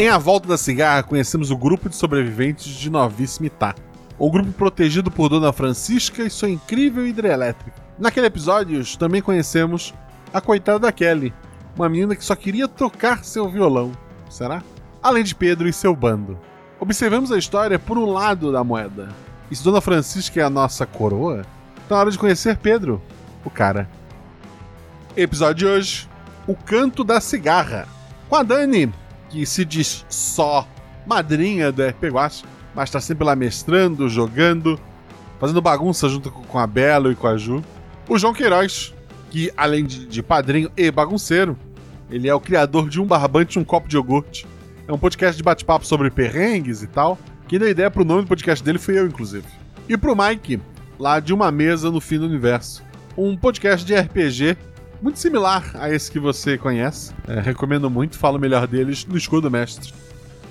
Em A Volta da Cigarra, conhecemos o grupo de sobreviventes de Novíssima Itá. O grupo protegido por Dona Francisca e sua incrível hidrelétrica. Naquele episódio, também conhecemos a coitada da Kelly, uma menina que só queria tocar seu violão. Será? Além de Pedro e seu bando. Observamos a história por um lado da moeda. E se Dona Francisca é a nossa coroa, tá na hora de conhecer Pedro, o cara. Episódio de hoje: O Canto da Cigarra. Com a Dani, que se diz só madrinha do RP Guacha, mas está sempre lá mestrando, jogando, fazendo bagunça junto com a Belo e com a Ju. O João Queiroz, que além de, padrinho e bagunceiro, ele é o criador de Um Barbante e um Copo de Iogurte. É um podcast de bate-papo sobre perrengues e tal. Quem deu ideia pro nome do podcast dele foi eu, inclusive. E pro Mike, lá de Uma Mesa no Fim do Universo. Um podcast de RPG muito similar a esse que você conhece. É, recomendo muito, falo melhor deles no Escudo Mestre.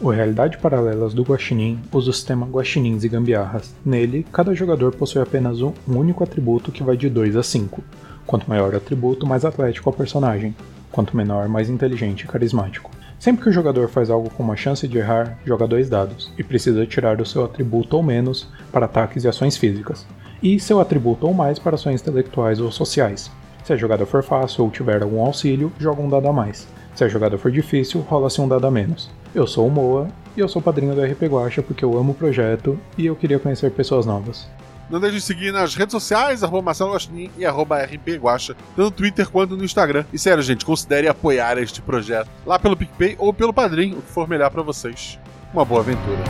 O Realidade Paralelas do Guaxinim usa o sistema Guaxinins e Gambiarras. Nele, cada jogador possui apenas um único atributo que vai de 2 a 5. Quanto maior o atributo, mais atlético é o personagem. Quanto menor, mais inteligente e carismático. Sempre que o jogador faz algo com uma chance de errar, joga dois dados, e precisa tirar o seu atributo ou menos para ataques e ações físicas, e seu atributo ou mais para ações intelectuais ou sociais. Se a jogada for fácil ou tiver algum auxílio, joga um dado a mais. Se a jogada for difícil, rola-se um dado a menos. Eu sou o Moa e eu sou padrinho do RP Guacha porque eu amo o projeto e eu queria conhecer pessoas novas. Não deixe de seguir nas redes sociais, arroba Marcelo Guaxinim e arroba RP Guacha, tanto no Twitter quanto no Instagram. E sério, gente, considere apoiar este projeto lá pelo PicPay ou pelo Padrim, o que for melhor para vocês. Uma boa aventura.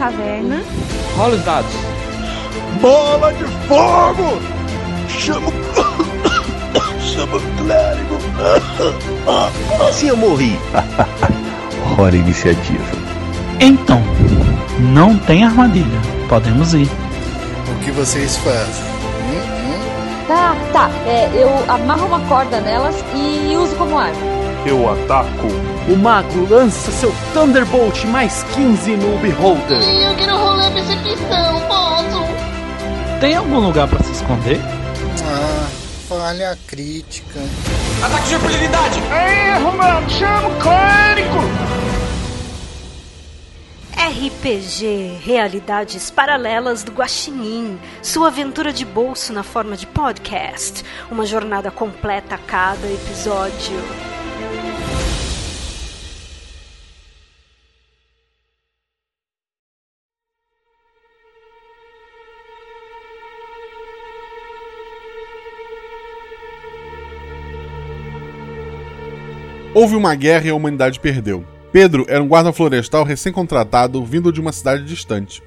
Vocês estão na taverna. Rola os dados. Bola de fogo! Chama o. Chama o clérigo! Se eu morri. Hora iniciativa. Então, não tem armadilha. Podemos ir. O que vocês fazem? Tá, tá. É, eu amarro uma corda nelas e uso como arma. Eu ataco. O mago lança seu Thunderbolt mais 15 no Beholder. Eu quero rolar percepção, posso? Tem algum lugar para se esconder? Ah, falha crítica. Ataque de impunidade! Erro, mano! Chama o clérigo! RPG Realidades Paralelas do Guaxinim, sua aventura de bolso na forma de podcast, uma jornada completa a cada episódio. Houve uma guerra e a humanidade perdeu. Pedro era um guarda florestal recém-contratado vindo de uma cidade distante,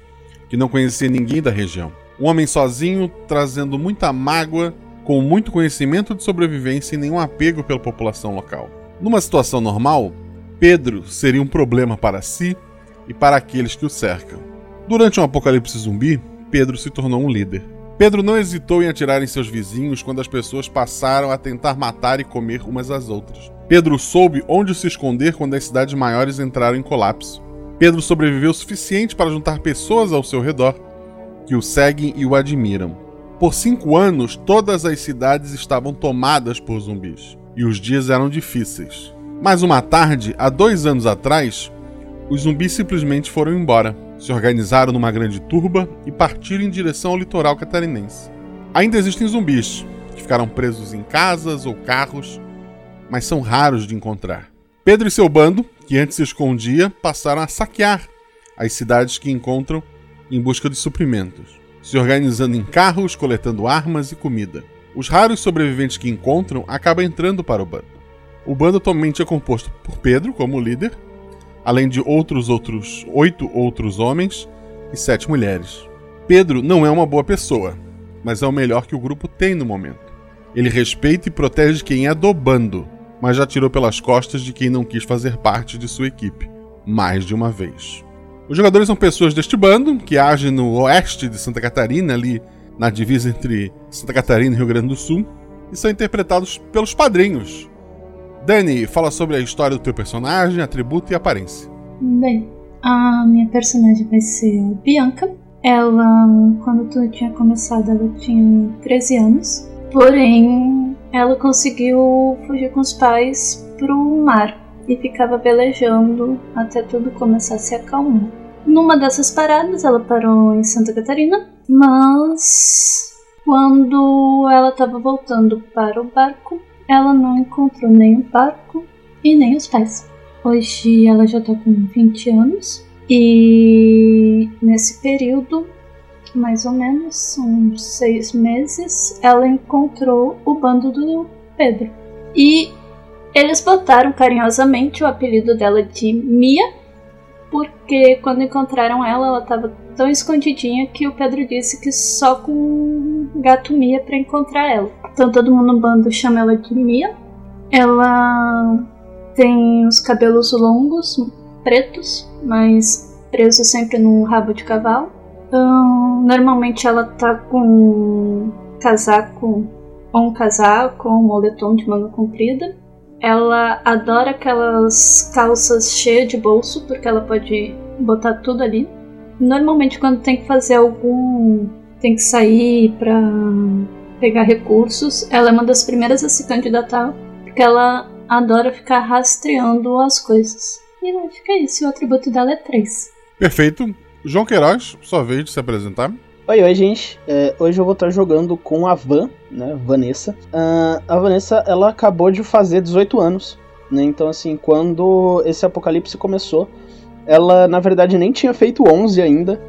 que não conhecia ninguém da região. Um homem sozinho, trazendo muita mágoa, com muito conhecimento de sobrevivência e nenhum apego pela população local. Numa situação normal, Pedro seria um problema para si e para aqueles que o cercam. Durante um apocalipse zumbi, Pedro se tornou um líder. Pedro não hesitou em atirar em seus vizinhos quando as pessoas passaram a tentar matar e comer umas às outras. Pedro soube onde se esconder quando as cidades maiores entraram em colapso. Pedro sobreviveu o suficiente para juntar pessoas ao seu redor que o seguem e o admiram. Por cinco anos, todas as cidades estavam tomadas por zumbis e os dias eram difíceis. Mas uma tarde, há dois anos atrás, os zumbis simplesmente foram embora, se organizaram numa grande turba e partiram em direção ao litoral catarinense. Ainda existem zumbis que ficaram presos em casas ou carros mas são raros de encontrar. Pedro e seu bando, que antes se escondia, passaram a saquear as cidades que encontram em busca de suprimentos, se organizando em carros, coletando armas e comida. Os raros sobreviventes que encontram acabam entrando para o bando. O bando atualmente é composto por Pedro como líder, além de outros outros oito outros homens e sete mulheres. Pedro não é uma boa pessoa, mas é o melhor que o grupo tem no momento. Ele respeita e protege quem é do bando, mas já tirou pelas costas de quem não quis fazer parte de sua equipe, mais de uma vez. Os jogadores são pessoas deste bando, que agem no oeste de Santa Catarina, ali na divisa entre Santa Catarina e Rio Grande do Sul, e são interpretados pelos padrinhos. Dani, fala sobre a história do teu personagem, atributo e aparência. Bem, a minha personagem vai ser Bianca. Ela, quando tudo tinha começado, ela tinha 13 anos. Porém, ela conseguiu fugir com os pais pro mar e ficava velejando até tudo começar a se acalmar. Numa dessas paradas, ela parou em Santa Catarina, mas quando ela estava voltando para o barco, ela não encontrou nem o barco e nem os pais. Hoje ela já está com 20 anos e nesse período, mais ou menos uns seis meses, ela encontrou o bando do Pedro. E eles botaram carinhosamente o apelido dela de Mia, porque quando encontraram ela, ela estava tão escondidinha que o Pedro disse que só com gato Mia para encontrar ela. Então todo mundo no bando chama ela de Mia. Ela tem os cabelos longos, pretos, mas preso sempre no rabo de cavalo. Então, normalmente ela tá com casaco, ou um casaco, ou um moletom de manga comprida. Ela adora aquelas calças cheias de bolso, porque ela pode botar tudo ali. Normalmente quando tem que fazer algum. tem que sair pra pegar recursos, ela é uma das primeiras a se candidatar, porque ela adora ficar rastreando as coisas. E é isso, o atributo dela é 3. Perfeito. João Queiroz, sua vez de se apresentar. Oi, oi, gente. É, hoje eu vou estar jogando com a Van, né, Vanessa. Uh, a Vanessa, ela acabou de fazer 18 anos, né? Então, assim, quando esse apocalipse começou, ela, na verdade, nem tinha feito 11 ainda.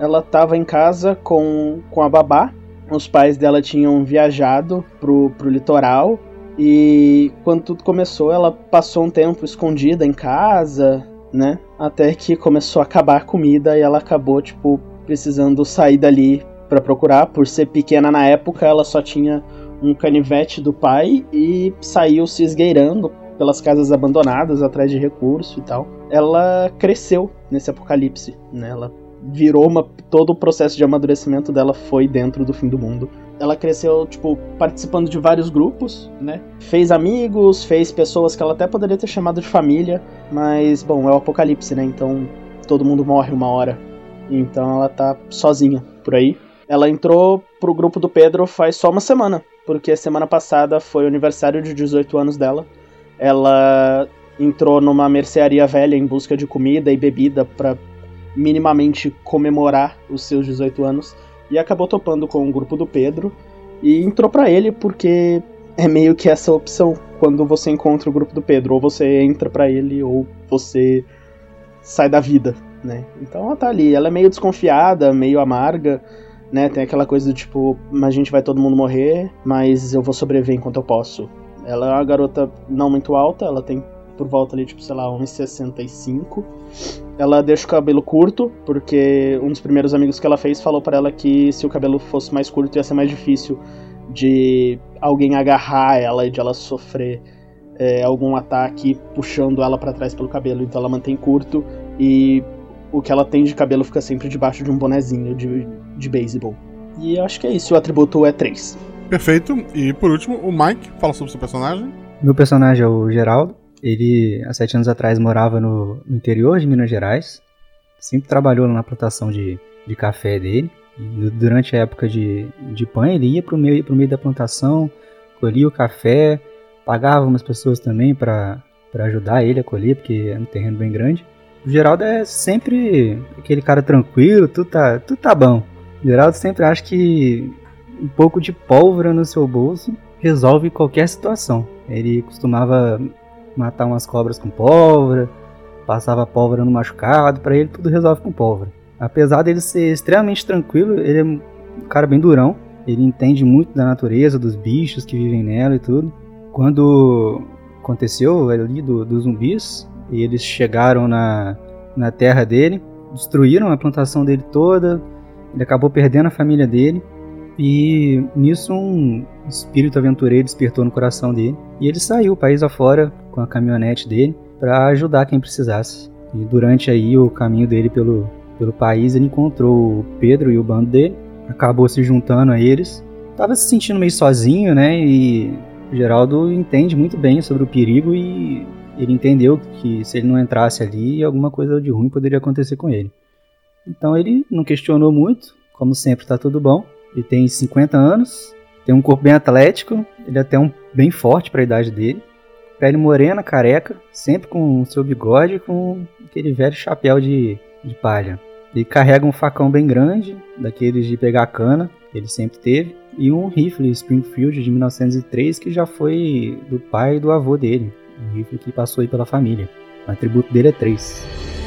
Ela estava em casa com, com a babá. Os pais dela tinham viajado pro, pro litoral e quando tudo começou, ela passou um tempo escondida em casa, né? Até que começou a acabar a comida e ela acabou, tipo, precisando sair dali para procurar. Por ser pequena na época, ela só tinha um canivete do pai e saiu se esgueirando pelas casas abandonadas atrás de recurso e tal. Ela cresceu nesse apocalipse, né? Ela virou uma todo o processo de amadurecimento dela foi dentro do fim do mundo ela cresceu, tipo, participando de vários grupos, né? Fez amigos, fez pessoas que ela até poderia ter chamado de família, mas, bom, é o apocalipse, né? Então todo mundo morre uma hora. Então ela tá sozinha por aí. Ela entrou pro grupo do Pedro faz só uma semana, porque semana passada foi o aniversário de 18 anos dela. Ela entrou numa mercearia velha em busca de comida e bebida para minimamente comemorar os seus 18 anos e acabou topando com o grupo do Pedro e entrou para ele porque é meio que essa opção quando você encontra o grupo do Pedro, ou você entra para ele ou você sai da vida, né? Então ela tá ali, ela é meio desconfiada, meio amarga, né? Tem aquela coisa do tipo, a gente vai todo mundo morrer, mas eu vou sobreviver enquanto eu posso. Ela é uma garota não muito alta, ela tem por volta ali, tipo, sei lá, 1,65. Ela deixa o cabelo curto, porque um dos primeiros amigos que ela fez falou para ela que se o cabelo fosse mais curto ia ser mais difícil de alguém agarrar ela e de ela sofrer é, algum ataque puxando ela para trás pelo cabelo. Então ela mantém curto e o que ela tem de cabelo fica sempre debaixo de um bonezinho de, de beisebol. E eu acho que é isso, o atributo é 3. Perfeito. E por último, o Mike fala sobre o seu personagem. Meu personagem é o Geraldo. Ele, há sete anos atrás, morava no, no interior de Minas Gerais. Sempre trabalhou na plantação de, de café dele. E durante a época de, de pãe, ele ia para o meio, pro meio da plantação, colhia o café, pagava umas pessoas também para ajudar ele a colher, porque é um terreno bem grande. O Geraldo é sempre aquele cara tranquilo, tudo tá, tudo tá bom. O Geraldo sempre acha que um pouco de pólvora no seu bolso resolve qualquer situação. Ele costumava matar umas cobras com pólvora, passava pólvora no machucado, para ele tudo resolve com pólvora. Apesar dele ser extremamente tranquilo, ele é um cara bem durão, ele entende muito da natureza, dos bichos que vivem nela e tudo. Quando aconteceu ali do, dos zumbis, e eles chegaram na, na terra dele, destruíram a plantação dele toda, ele acabou perdendo a família dele, e nisso um espírito aventureiro despertou no coração dele, e ele saiu país afora com a caminhonete dele para ajudar quem precisasse. E durante aí o caminho dele pelo, pelo país, ele encontrou o Pedro e o bando dele, acabou se juntando a eles. Tava se sentindo meio sozinho, né? E o Geraldo entende muito bem sobre o perigo e ele entendeu que se ele não entrasse ali, alguma coisa de ruim poderia acontecer com ele. Então ele não questionou muito, como sempre tá tudo bom. Ele tem 50 anos, tem um corpo bem atlético, ele é até um bem forte para a idade dele. Pele morena, careca, sempre com seu bigode com aquele velho chapéu de, de palha. Ele carrega um facão bem grande, daqueles de pegar cana, que ele sempre teve, e um rifle Springfield de 1903 que já foi do pai e do avô dele. Um rifle que passou aí pela família. O atributo dele é 3.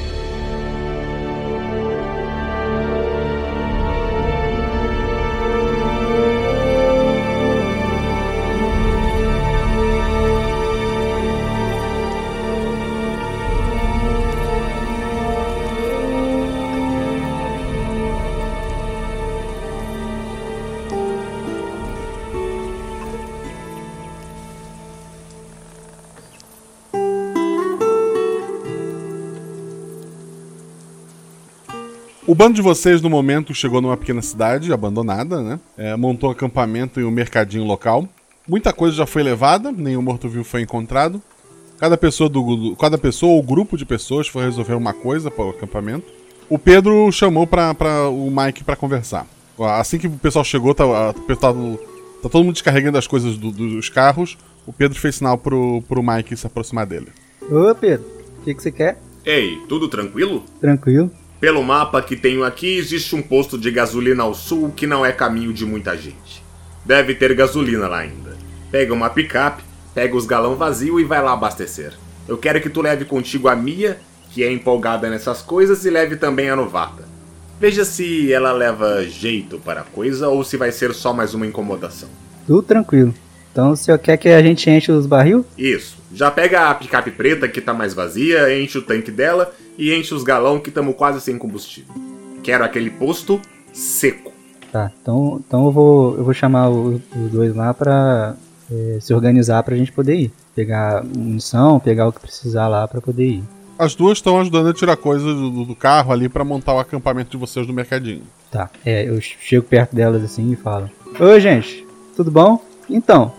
Bando de vocês, no momento, chegou numa pequena cidade abandonada, né? É, montou um acampamento em um mercadinho local. Muita coisa já foi levada, nenhum morto-vivo foi encontrado. Cada pessoa, do, do, cada pessoa ou grupo de pessoas foi resolver uma coisa para o acampamento. O Pedro chamou para o Mike para conversar. Assim que o pessoal chegou, tá, tá, tá, todo mundo descarregando as coisas do, dos carros. O Pedro fez sinal pro, pro Mike se aproximar dele. Ô Pedro, o que, que você quer? Ei, tudo tranquilo? Tranquilo. Pelo mapa que tenho aqui, existe um posto de gasolina ao sul que não é caminho de muita gente. Deve ter gasolina lá ainda. Pega uma picape, pega os galão vazio e vai lá abastecer. Eu quero que tu leve contigo a Mia, que é empolgada nessas coisas, e leve também a novata. Veja se ela leva jeito para a coisa ou se vai ser só mais uma incomodação. Tudo tranquilo. Então o senhor quer que a gente enche os barril? Isso. Já pega a picape preta que tá mais vazia, enche o tanque dela e enche os galão que estamos quase sem combustível. Quero aquele posto seco. Tá, então, então eu, vou, eu vou chamar os, os dois lá pra é, se organizar pra gente poder ir. Pegar munição, pegar o que precisar lá pra poder ir. As duas estão ajudando a tirar coisas do, do carro ali para montar o acampamento de vocês no mercadinho. Tá, é, eu chego perto delas assim e falo: Oi, gente, tudo bom? Então,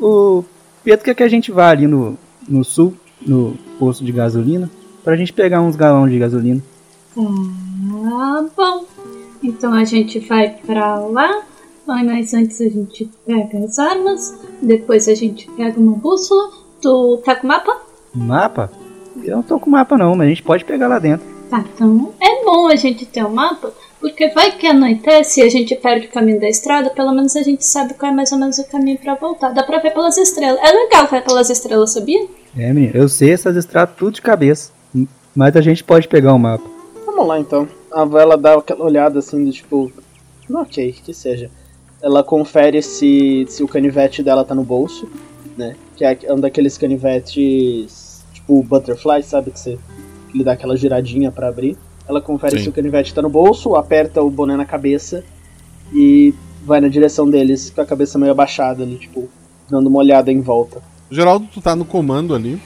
o Pedro quer que a gente vá ali no, no sul, no posto de gasolina, pra gente pegar uns galões de gasolina. Ah, bom. Então a gente vai pra lá, mas antes a gente pega as armas, depois a gente pega uma bússola. Tu tá com mapa? Mapa? Eu não tô com mapa não, mas a gente pode pegar lá dentro. Tá, então é bom a gente ter o um mapa, porque vai que anoitece e a gente perde o caminho da estrada, pelo menos a gente sabe qual é mais ou menos o caminho para voltar. Dá pra ver pelas estrelas. É legal ver pelas estrelas, sabia? É, menino, eu sei essas estradas tudo de cabeça. Mas a gente pode pegar o um mapa. Vamos lá então. A Vela dá aquela olhada assim, de tipo. Ok, que seja. Ela confere se, se o canivete dela tá no bolso, né? Que é um daqueles canivetes tipo butterfly, sabe? Que você que lhe dá aquela giradinha para abrir. Ela confere Sim. se o canivete tá no bolso, aperta o boné na cabeça e vai na direção deles com a cabeça meio abaixada ali, tipo, dando uma olhada em volta. Geraldo, tu tá no comando ali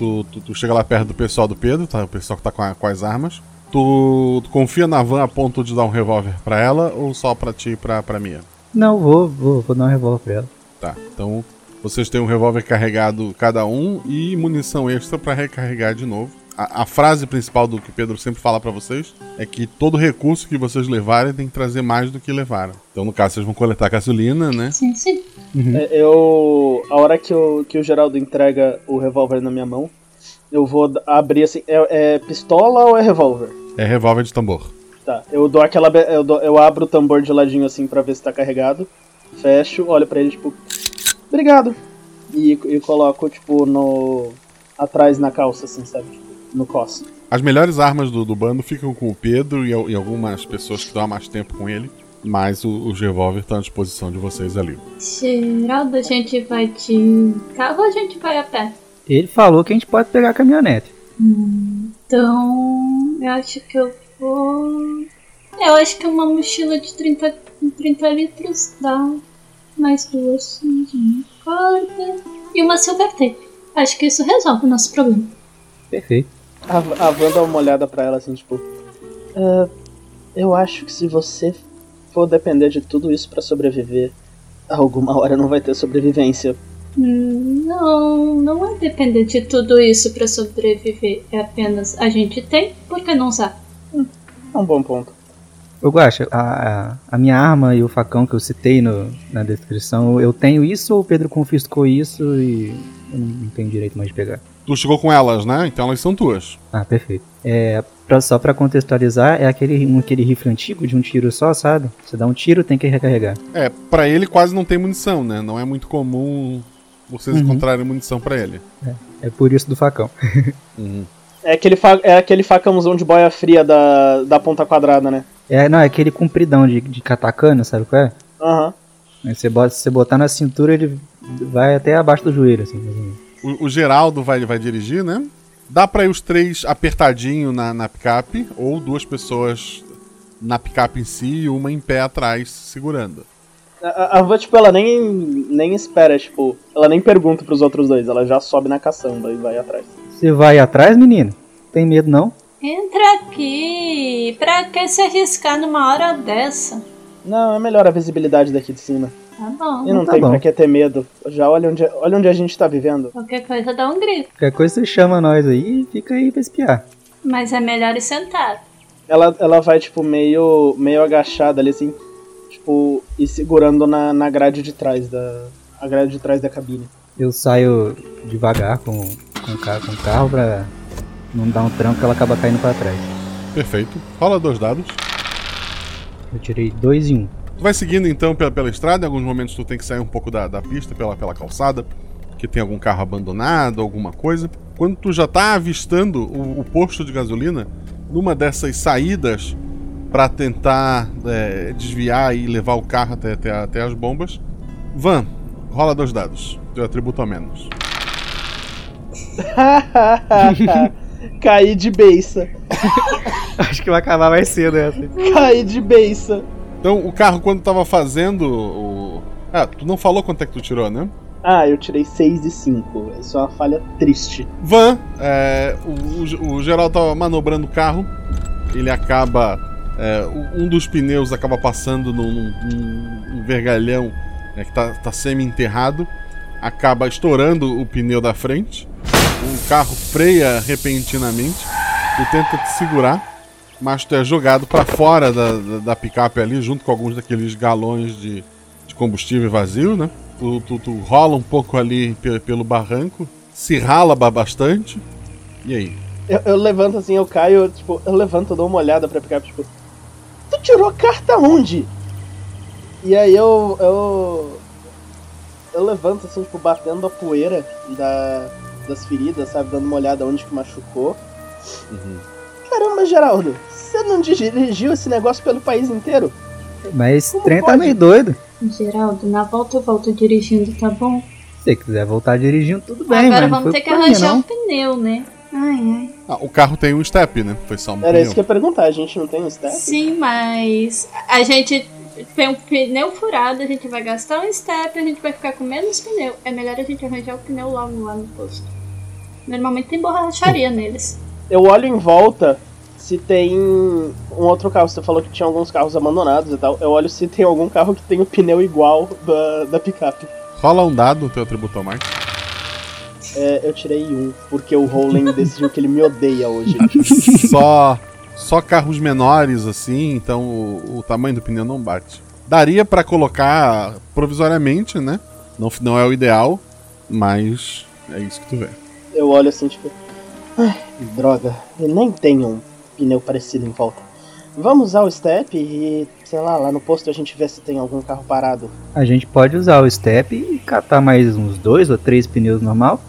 tu, tu, tu, chega lá perto do pessoal do Pedro, tá? O pessoal que tá com, a, com as armas. Tu, tu, confia na van a ponto de dar um revólver pra ela ou só pra ti e pra, pra Mia? Não, vou, vou, vou dar um revólver pra ela. Tá, então vocês têm um revólver carregado cada um e munição extra para recarregar de novo. A, a, frase principal do que Pedro sempre fala para vocês é que todo recurso que vocês levarem tem que trazer mais do que levaram. Então, no caso, vocês vão coletar gasolina, né? Sim, sim. Uhum. É, eu. A hora que, eu, que o Geraldo entrega o revólver na minha mão, eu vou abrir assim. É, é pistola ou é revólver? É revólver de tambor. Tá, eu dou aquela. Eu, dou, eu abro o tambor de ladinho assim para ver se tá carregado. Fecho, olho para ele, tipo. Obrigado. E, e coloco, tipo, no. atrás na calça, assim, sabe? No cos. As melhores armas do, do bando ficam com o Pedro e, e, algumas pessoas que dão mais tempo com ele. Mas o, os revólver estão à disposição de vocês ali. Geraldo, a gente vai de carro ou a gente vai a pé? Ele falou que a gente pode pegar a caminhonete. Hum, então, eu acho que eu vou. Eu acho que uma mochila de 30, 30 litros dá mais duas de corda e uma silver tape. Acho que isso resolve o nosso problema. Perfeito. A, a Van dá uma olhada pra ela assim, tipo. Uh, eu acho que se você for depender de tudo isso para sobreviver, alguma hora não vai ter sobrevivência. Hum, não, não é depender de tudo isso para sobreviver. É apenas a gente tem, por que não usar? Hum, É um bom ponto. Eu gosto, a, a, minha arma e o facão que eu citei no, na descrição, eu tenho isso ou o Pedro confiscou isso e eu não tenho direito mais de pegar? Tu chegou com elas, né? Então elas são tuas. Ah, perfeito. É, pra, só pra contextualizar, é aquele, um, aquele rifle antigo de um tiro só, sabe? Você dá um tiro, tem que recarregar. É, pra ele quase não tem munição, né? Não é muito comum vocês Uhum. encontrarem munição pra ele. É, é por isso do facão. Uhum. É aquele, fa é aquele facãozão de boia fria da, da ponta quadrada, né? É, não, é aquele compridão de, de katana, sabe qual é? Aham. Aí você bota, se você botar na cintura, ele vai até abaixo do joelho, assim. O, o Geraldo vai, vai dirigir, né? Dá pra ir os três apertadinho na, na picape, ou duas pessoas na picape em si e uma em pé atrás, segurando. A, a Van, tipo, ela nem, nem espera, tipo, ela nem pergunta pros outros dois, ela já sobe na caçamba e vai atrás. Você vai atrás, menino? Tem medo não? Entra aqui. Pra que se arriscar numa hora dessa? Não, é melhor a visibilidade daqui de cima. Tá bom. E não Tá tem bom. pra que ter medo. Já olha onde, olha onde a gente tá vivendo. Qualquer coisa dá um grito. Qualquer coisa você chama nós aí e fica aí pra espiar. Mas é melhor ir sentado. Ela, ela vai, tipo, meio, meio agachada ali, assim, tipo, e segurando na, na grade de trás da. A grade de trás da cabine. Eu saio devagar com, com, o carro, com o carro pra não dar um tranco que ela acaba caindo pra trás. Perfeito. Rola dois dados. Eu tirei dois e um. Tu vai seguindo então pela, pela estrada, em alguns momentos tu tem que sair um pouco da, da pista pela, pela calçada, que tem algum carro abandonado, alguma coisa. Quando tu já tá avistando o, o posto de gasolina, numa dessas saídas para tentar é, desviar e levar o carro até, até, até as bombas, Van, rola dois dados, teu atributo a menos. Caí de beiça. Acho que vai acabar mais cedo essa. Caí de beiça. Então, o carro, quando tava fazendo o. Ah, tu não falou quanto é que tu tirou, né? Ah, eu tirei 6 de 5. Isso é uma falha triste. Van, é, o, o, o Geraldo tava manobrando o carro, ele acaba. é, um dos pneus acaba passando num, num- num vergalhão né, que tá, tá semi-enterrado, acaba estourando o pneu da frente, o carro freia repentinamente, tu tenta te segurar, mas tu é jogado para fora da, da, da picape ali, junto com alguns daqueles galões de, de combustível vazio, né? Tu, tu, tu rola um pouco ali pe- pelo barranco, se rala ba- bastante, e aí? Eu, eu levanto assim, eu caio, tipo, eu levanto, eu dou uma olhada pra picape, tipo, tu tirou carta onde? E aí eu. eu. Eu levanto assim, tipo, batendo a poeira da, das feridas, sabe? Dando uma olhada onde que machucou. Caramba, Geraldo, você não dirigiu esse negócio pelo país inteiro? Mas esse Como trem tá pode? meio doido. Geraldo, na volta eu volto dirigindo, tá bom? Se você quiser voltar dirigindo, tudo bem, Agora vamos ter que arranjar um pneu, né? Ai, ai. Ah, o carro tem um step, né? Foi só um Era pneu. isso que eu ia perguntar, a gente não tem um step? Sim, mas a gente tem um pneu furado, a gente vai gastar um step, a gente vai ficar com menos pneu. É melhor a gente arranjar o pneu logo lá no posto. Normalmente tem borracharia neles. Eu olho em volta se tem um outro carro. Você falou que tinha alguns carros abandonados e tal. Eu olho se tem algum carro que tem o pneu igual da, da picape. Rola um dado no teu atributo mais. É, eu tirei um, porque o Rowling decidiu que ele me odeia hoje. só, só carros menores, assim, então o, o tamanho do pneu não bate. Daria pra colocar provisoriamente, né? Não, não é o ideal, mas é isso que tu vê. Eu olho assim, tipo. Ai, droga, eu nem tenho um pneu parecido em volta. Vamos usar o step e, sei lá, lá no posto a gente vê se tem algum carro parado. A gente pode usar o step e catar mais uns dois ou três pneus normal.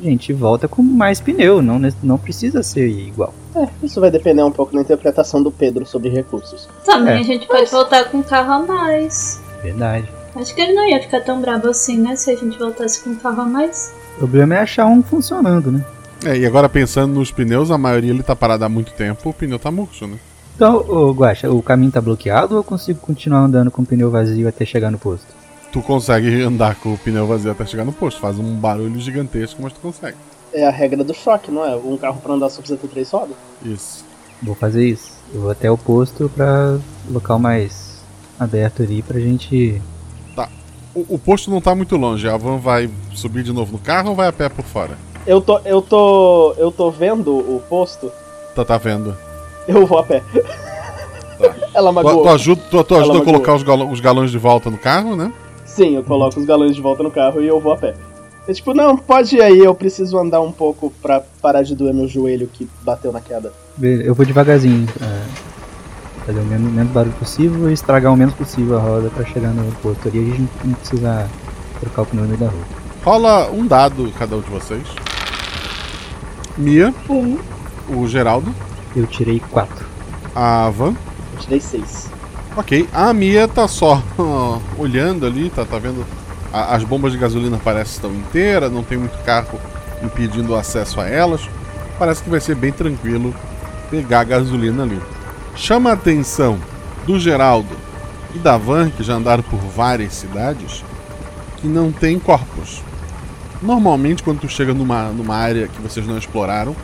A gente volta com mais pneu, não, não precisa ser igual. É, isso vai depender um pouco da interpretação do Pedro sobre recursos. Também É. a gente pode voltar com um carro a mais. Verdade. Acho que ele não ia ficar tão bravo assim, né? Se a gente voltasse com um carro a mais. O problema é achar um funcionando, né? É, e agora pensando nos pneus, a maioria ele tá parado há muito tempo, o pneu tá murcho, né? Então, ô Guaxa, o caminho tá bloqueado ou eu consigo continuar andando com o pneu vazio até chegar no posto? Tu consegue andar com o pneu vazio até chegar no posto, faz um barulho gigantesco, mas tu consegue. É a regra do choque, não é? Um carro pra andar só precisa ter três rodas. Isso. Vou fazer isso. Eu vou até o posto pra local mais aberto ali pra gente. Tá. O, o posto não tá muito longe, a van vai subir de novo no carro ou vai a pé por fora? Eu tô, eu tô, eu tô vendo o posto, Tá, tá vendo? eu vou a pé. Ela Tu, magoou. tu ajuda, tu, tu Ela ajuda a colocar os, galão- os galões de volta no carro, né? Sim, eu coloco os galões de volta no carro e eu vou a pé. É tipo, não, pode ir aí, eu preciso andar um pouco pra parar de doer meu joelho que bateu na queda. Beleza, Eu vou devagarzinho. é, fazer o menos, menos barulho possível e estragar o menos possível a roda pra chegar no posto ali. A gente não precisa trocar o pneu no meio da rua. Rola um dado cada um de vocês. Mia, Um. o Geraldo, Eu tirei 4. a Van. Eu tirei seis. Ok, a Mia tá só ó, olhando ali, tá, tá vendo. a- as bombas de gasolina parecem estão inteiras, não tem muito carro impedindo o acesso a elas. Parece que vai ser bem tranquilo pegar a gasolina ali. Chama a atenção do Geraldo e da Van, que já andaram por várias cidades, que não tem corpos. Normalmente, quando tu chega numa, numa área que vocês não exploraram,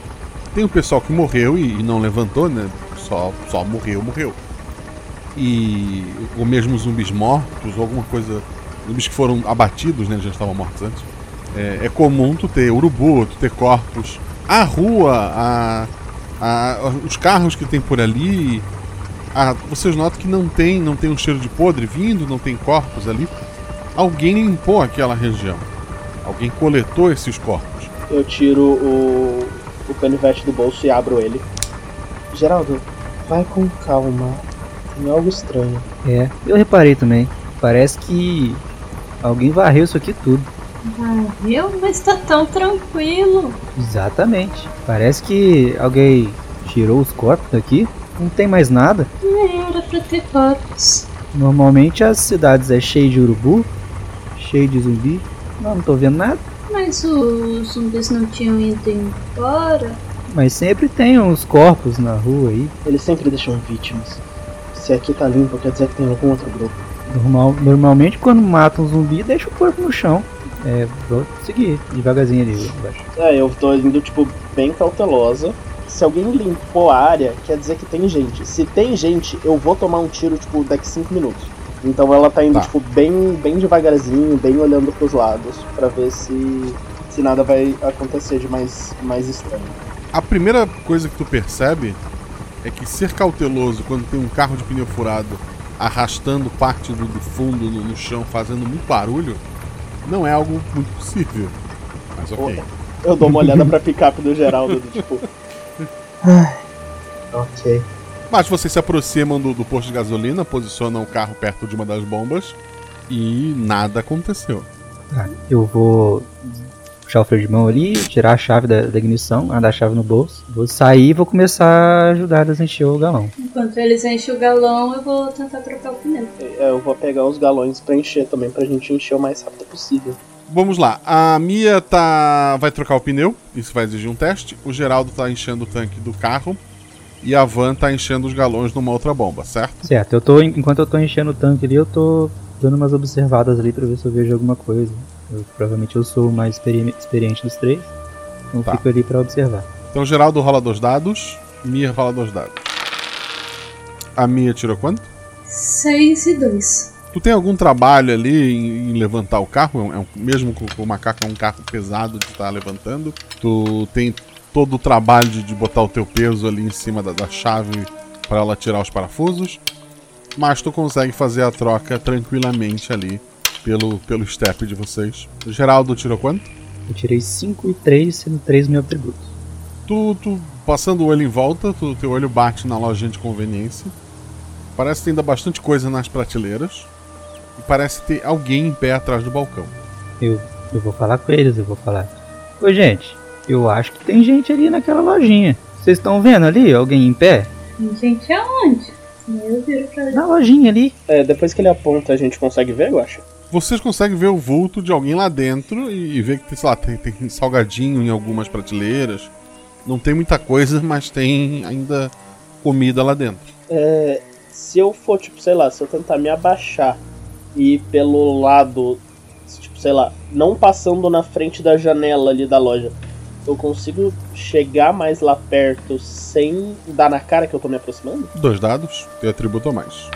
tem o pessoal que morreu e, e não levantou, né? Só, só morreu, morreu. E ou mesmo zumbis mortos ou alguma coisa zumbis que foram abatidos né? Já estavam mortos antes. É, é comum tu ter urubu tu ter corpos. A rua a, a- os carros que tem por ali a- vocês notam que não tem não tem um cheiro de podre vindo não tem corpos ali. Alguém limpou aquela região alguém coletou esses corpos Eu tiro o, o canivete do bolso e abro ele. Geraldo, vai com calma. Tem algo estranho. É, eu reparei também. Parece que alguém varreu isso aqui tudo. Varreu, mas tá tão tranquilo. Exatamente. Parece que alguém tirou os corpos daqui. Não tem mais nada. É, era pra ter corpos. Normalmente as cidades é cheio de urubu, cheio de zumbi. Não, não tô vendo nada. Mas os zumbis não tinham ido embora. Mas sempre tem uns corpos na rua aí. Eles sempre deixam vítimas. Se aqui tá limpo, quer dizer que tem algum outro grupo. Normal, normalmente quando mata um zumbi, deixa o corpo no chão. É, vou seguir devagarzinho ali embaixo. É, eu tô indo, tipo, bem cautelosa. Se alguém limpou a área, quer dizer que tem gente. Se tem gente, eu vou tomar um tiro, tipo, daqui 5 minutos. Então ela tá indo, Tá. tipo, bem, bem devagarzinho, bem olhando pros lados, pra ver se, se nada vai acontecer de mais, mais estranho. A primeira coisa que tu percebe é que ser cauteloso quando tem um carro de pneu furado arrastando parte do, do fundo no, no chão, fazendo muito barulho, não é algo muito possível. Mas ok. Eu dou uma olhada pra picape do Geraldo, do tipo. Ok. Mas vocês se aproximam do, do posto de gasolina, posicionam o carro perto de uma das bombas e nada aconteceu. Tá, eu vou puxar o freio de mão ali, tirar a chave da, da ignição, andar a chave no bolso. Vou sair e vou começar a ajudar eles a encher o galão. Enquanto eles enchem o galão, eu vou tentar trocar o pneu. É, eu vou pegar os galões pra encher também, pra gente encher o mais rápido possível. Vamos lá, a Mia tá vai trocar o pneu, isso vai exigir um teste. O Geraldo tá enchendo o tanque do carro e a Van tá enchendo os galões numa outra bomba, certo? Certo, eu tô, enquanto eu tô enchendo o tanque ali, eu tô dando umas observadas ali pra ver se eu vejo alguma coisa. Eu, provavelmente eu sou o mais experi- experiente dos três, então Tá. fico ali pra observar. Então o Geraldo rola dois dados, Mia rola dois dados. A Mia tirou quanto? 6 e 2. Tu tem algum trabalho ali em, em levantar o carro? É um- é mesmo com, com o macaco é um carro pesado de estar levantando. Tu tem todo o trabalho de, de botar o teu peso ali em cima da, da chave para ela tirar os parafusos. Mas tu consegue fazer a troca tranquilamente ali pelo, pelo step de vocês. O Geraldo tirou quanto? Eu tirei 5 e 3, sendo 3 meu atributo. Tu, tu passando o olho em volta, tu, teu olho bate na lojinha de conveniência. Parece que tem ainda bastante coisa nas prateleiras. E parece ter alguém em pé atrás do balcão. Eu, eu vou falar com eles, eu vou falar. Ô gente, eu acho que tem gente ali naquela lojinha. Vocês estão vendo ali alguém em pé? Gente, aonde? Eu viro pra Na lojinha ali. É, depois que ele aponta, a gente consegue ver, eu acho. Vocês conseguem ver o vulto de alguém lá dentro e, e ver que tem, sei lá, tem, tem salgadinho em algumas prateleiras. Não tem muita coisa, mas tem ainda comida lá dentro. É, se eu for, tipo, sei lá, se eu tentar me abaixar e ir pelo lado, tipo, sei lá, não passando na frente da janela ali da loja, eu consigo chegar mais lá perto sem dar na cara que eu tô me aproximando? Dois dados, teu atributo a mais.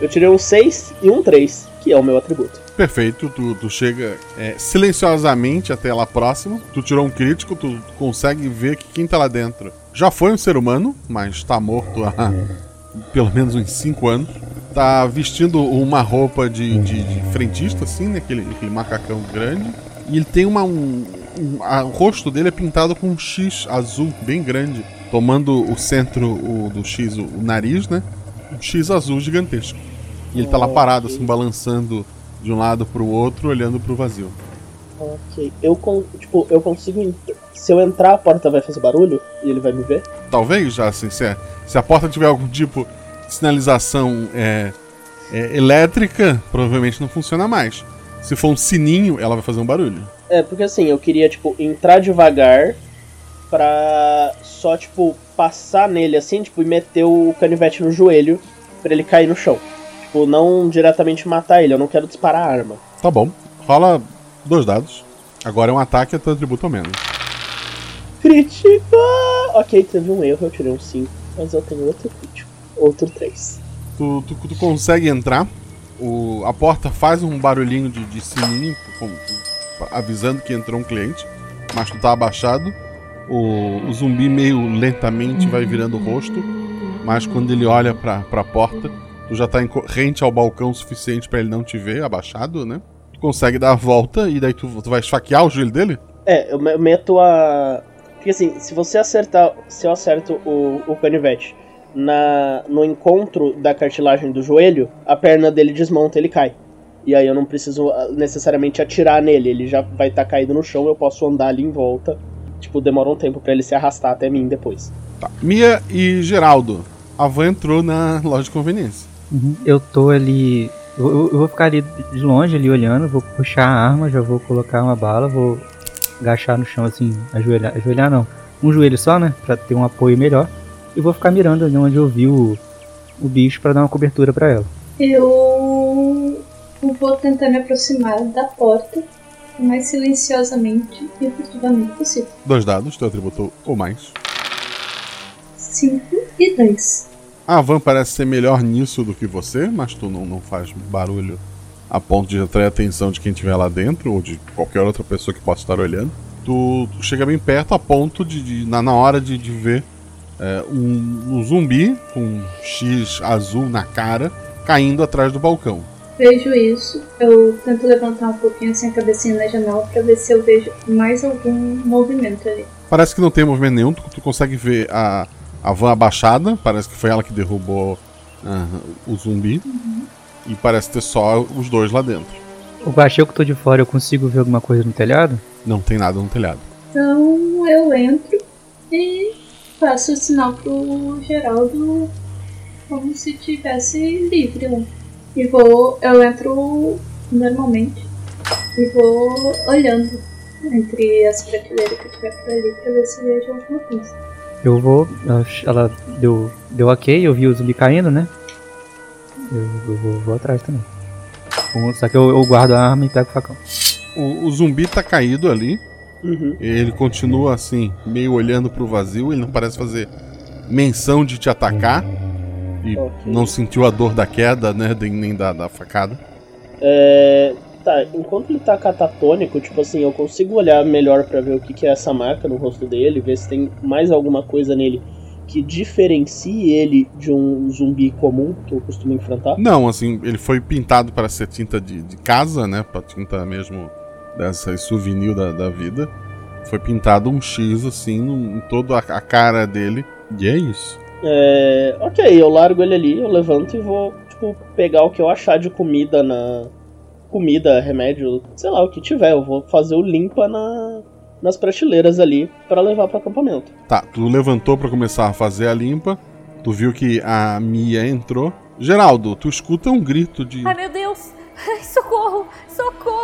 Eu tirei um 6 e um 3, que é o meu atributo. Perfeito, tu, tu chega é, silenciosamente até lá próximo. Tu tirou um crítico, tu consegue ver que quem tá lá dentro já foi um ser humano, mas tá morto há pelo menos uns 5 anos. Tá vestindo uma roupa de, de, de frentista, assim, né? Aquele, aquele macacão grande. E ele tem uma. Um, um, a, o rosto dele é pintado com um X azul bem grande. Tomando o centro o, do X, o, o nariz, né? Um X azul gigantesco. E ele tá lá parado, assim, balançando de um lado pro outro, olhando pro vazio. Ok. Eu, con tipo, eu consigo. Se eu entrar, a porta vai fazer barulho e ele vai me ver? Talvez já, assim, se, é- se a porta tiver algum tipo de sinalização é, é, elétrica, provavelmente não funciona mais. Se for um sininho, ela vai fazer um barulho. É, porque assim, eu queria, tipo, entrar devagar pra só, tipo, passar nele assim, tipo, e meter o canivete no joelho pra ele cair no chão. Tipo, não diretamente matar ele, eu não quero disparar a arma. Tá bom. Rola dois dados. Agora é um ataque a teu atributo ao menos. Crítico! Ok, teve um erro, eu tirei um 5, mas eu tenho outro crítico. Outro 3. Tu, tu, tu consegue entrar, o, a porta faz um barulhinho de, de sininho, avisando que entrou um cliente, mas tu tá abaixado. O, o zumbi meio lentamente vai virando o rosto, mas quando ele olha pra, pra porta, tu já tá em rente ao balcão o suficiente pra ele não te ver, abaixado, né? Tu consegue dar a volta e daí tu, tu vai esfaquear o joelho dele? É, eu me- meto a. Porque assim, se você acertar. Se eu acerto o, o canivete na, no encontro da cartilagem do joelho, a perna dele desmonta ele cai. E aí eu não preciso ah, necessariamente atirar nele, ele já vai estar caído no chão, eu posso andar ali em volta. Tipo, demora um tempo pra ele se arrastar até mim depois. Tá. Mia e Geraldo. A van entrou na loja de conveniência. Uhum. Eu tô ali. Eu, eu- eu vou ficar ali de longe, ali olhando, vou puxar a arma, já vou colocar uma bala, vou agachar no chão assim, ajoelhar. Ajoelhar não. Um joelho só, né? Pra ter um apoio melhor. E vou ficar mirando ali onde eu vi o, o bicho pra dar uma cobertura pra ela. Eu vou tentar me aproximar da porta o mais silenciosamente e furtivamente possível. Dois dados, teu atributo ou mais. 5 e 10. A van parece ser melhor nisso do que você, mas tu não, não faz barulho a ponto de atrair a atenção de quem estiver lá dentro ou de qualquer outra pessoa que possa estar olhando. Tu, tu chega bem perto a ponto de, de- na, na hora de, de ver é, um, um zumbi com um X azul na cara caindo atrás do balcão. Vejo isso, eu tento levantar um pouquinho assim a cabecinha na janela pra ver se eu vejo mais algum movimento ali. Parece que não tem movimento nenhum, tu, tu consegue ver a, a van abaixada, parece que foi ela que derrubou ah, o zumbi. E parece ter só os dois lá dentro. O baixinho que eu tô de fora, eu consigo ver alguma coisa no telhado? Não tem nada no telhado. Então eu entro e faço o sinal pro Geraldo como se tivesse livre lá. E vou. Eu entro normalmente e vou olhando entre as prateleiras que tiver por ali pra ver se vejo alguma coisa. Eu vou. ela- deu, deu ok, eu vi o zumbi caindo, né? Eu, eu vou, vou atrás também. Só que eu, eu guardo a arma e pego o facão. O, o zumbi tá caído ali. Uhum. Ele continua assim, meio olhando pro vazio. Ele não parece fazer menção de te atacar. E não sentiu a dor da queda, né? Nem da, da facada. É. Tá, enquanto ele tá catatônico, tipo assim, eu consigo olhar melhor pra ver o que, que é essa marca no rosto dele, ver se tem mais alguma coisa nele que diferencie ele de um zumbi comum que eu costumo enfrentar. Não, assim, ele foi pintado para ser tinta de, de casa, né? Pra tinta mesmo dessa souvenir da, da vida. Foi pintado um X, assim, em toda a, a cara dele. E é isso. É. Ok, eu largo ele ali, eu levanto e vou, tipo, pegar o que eu achar de comida na. Comida, remédio, sei lá, o que tiver. Eu vou fazer o limpa na, nas prateleiras ali pra levar pro acampamento. Tá, tu levantou pra começar a fazer a limpa. Tu viu que a Mia entrou. Geraldo, tu escuta um grito de. Ai, meu Deus! Ai, socorro!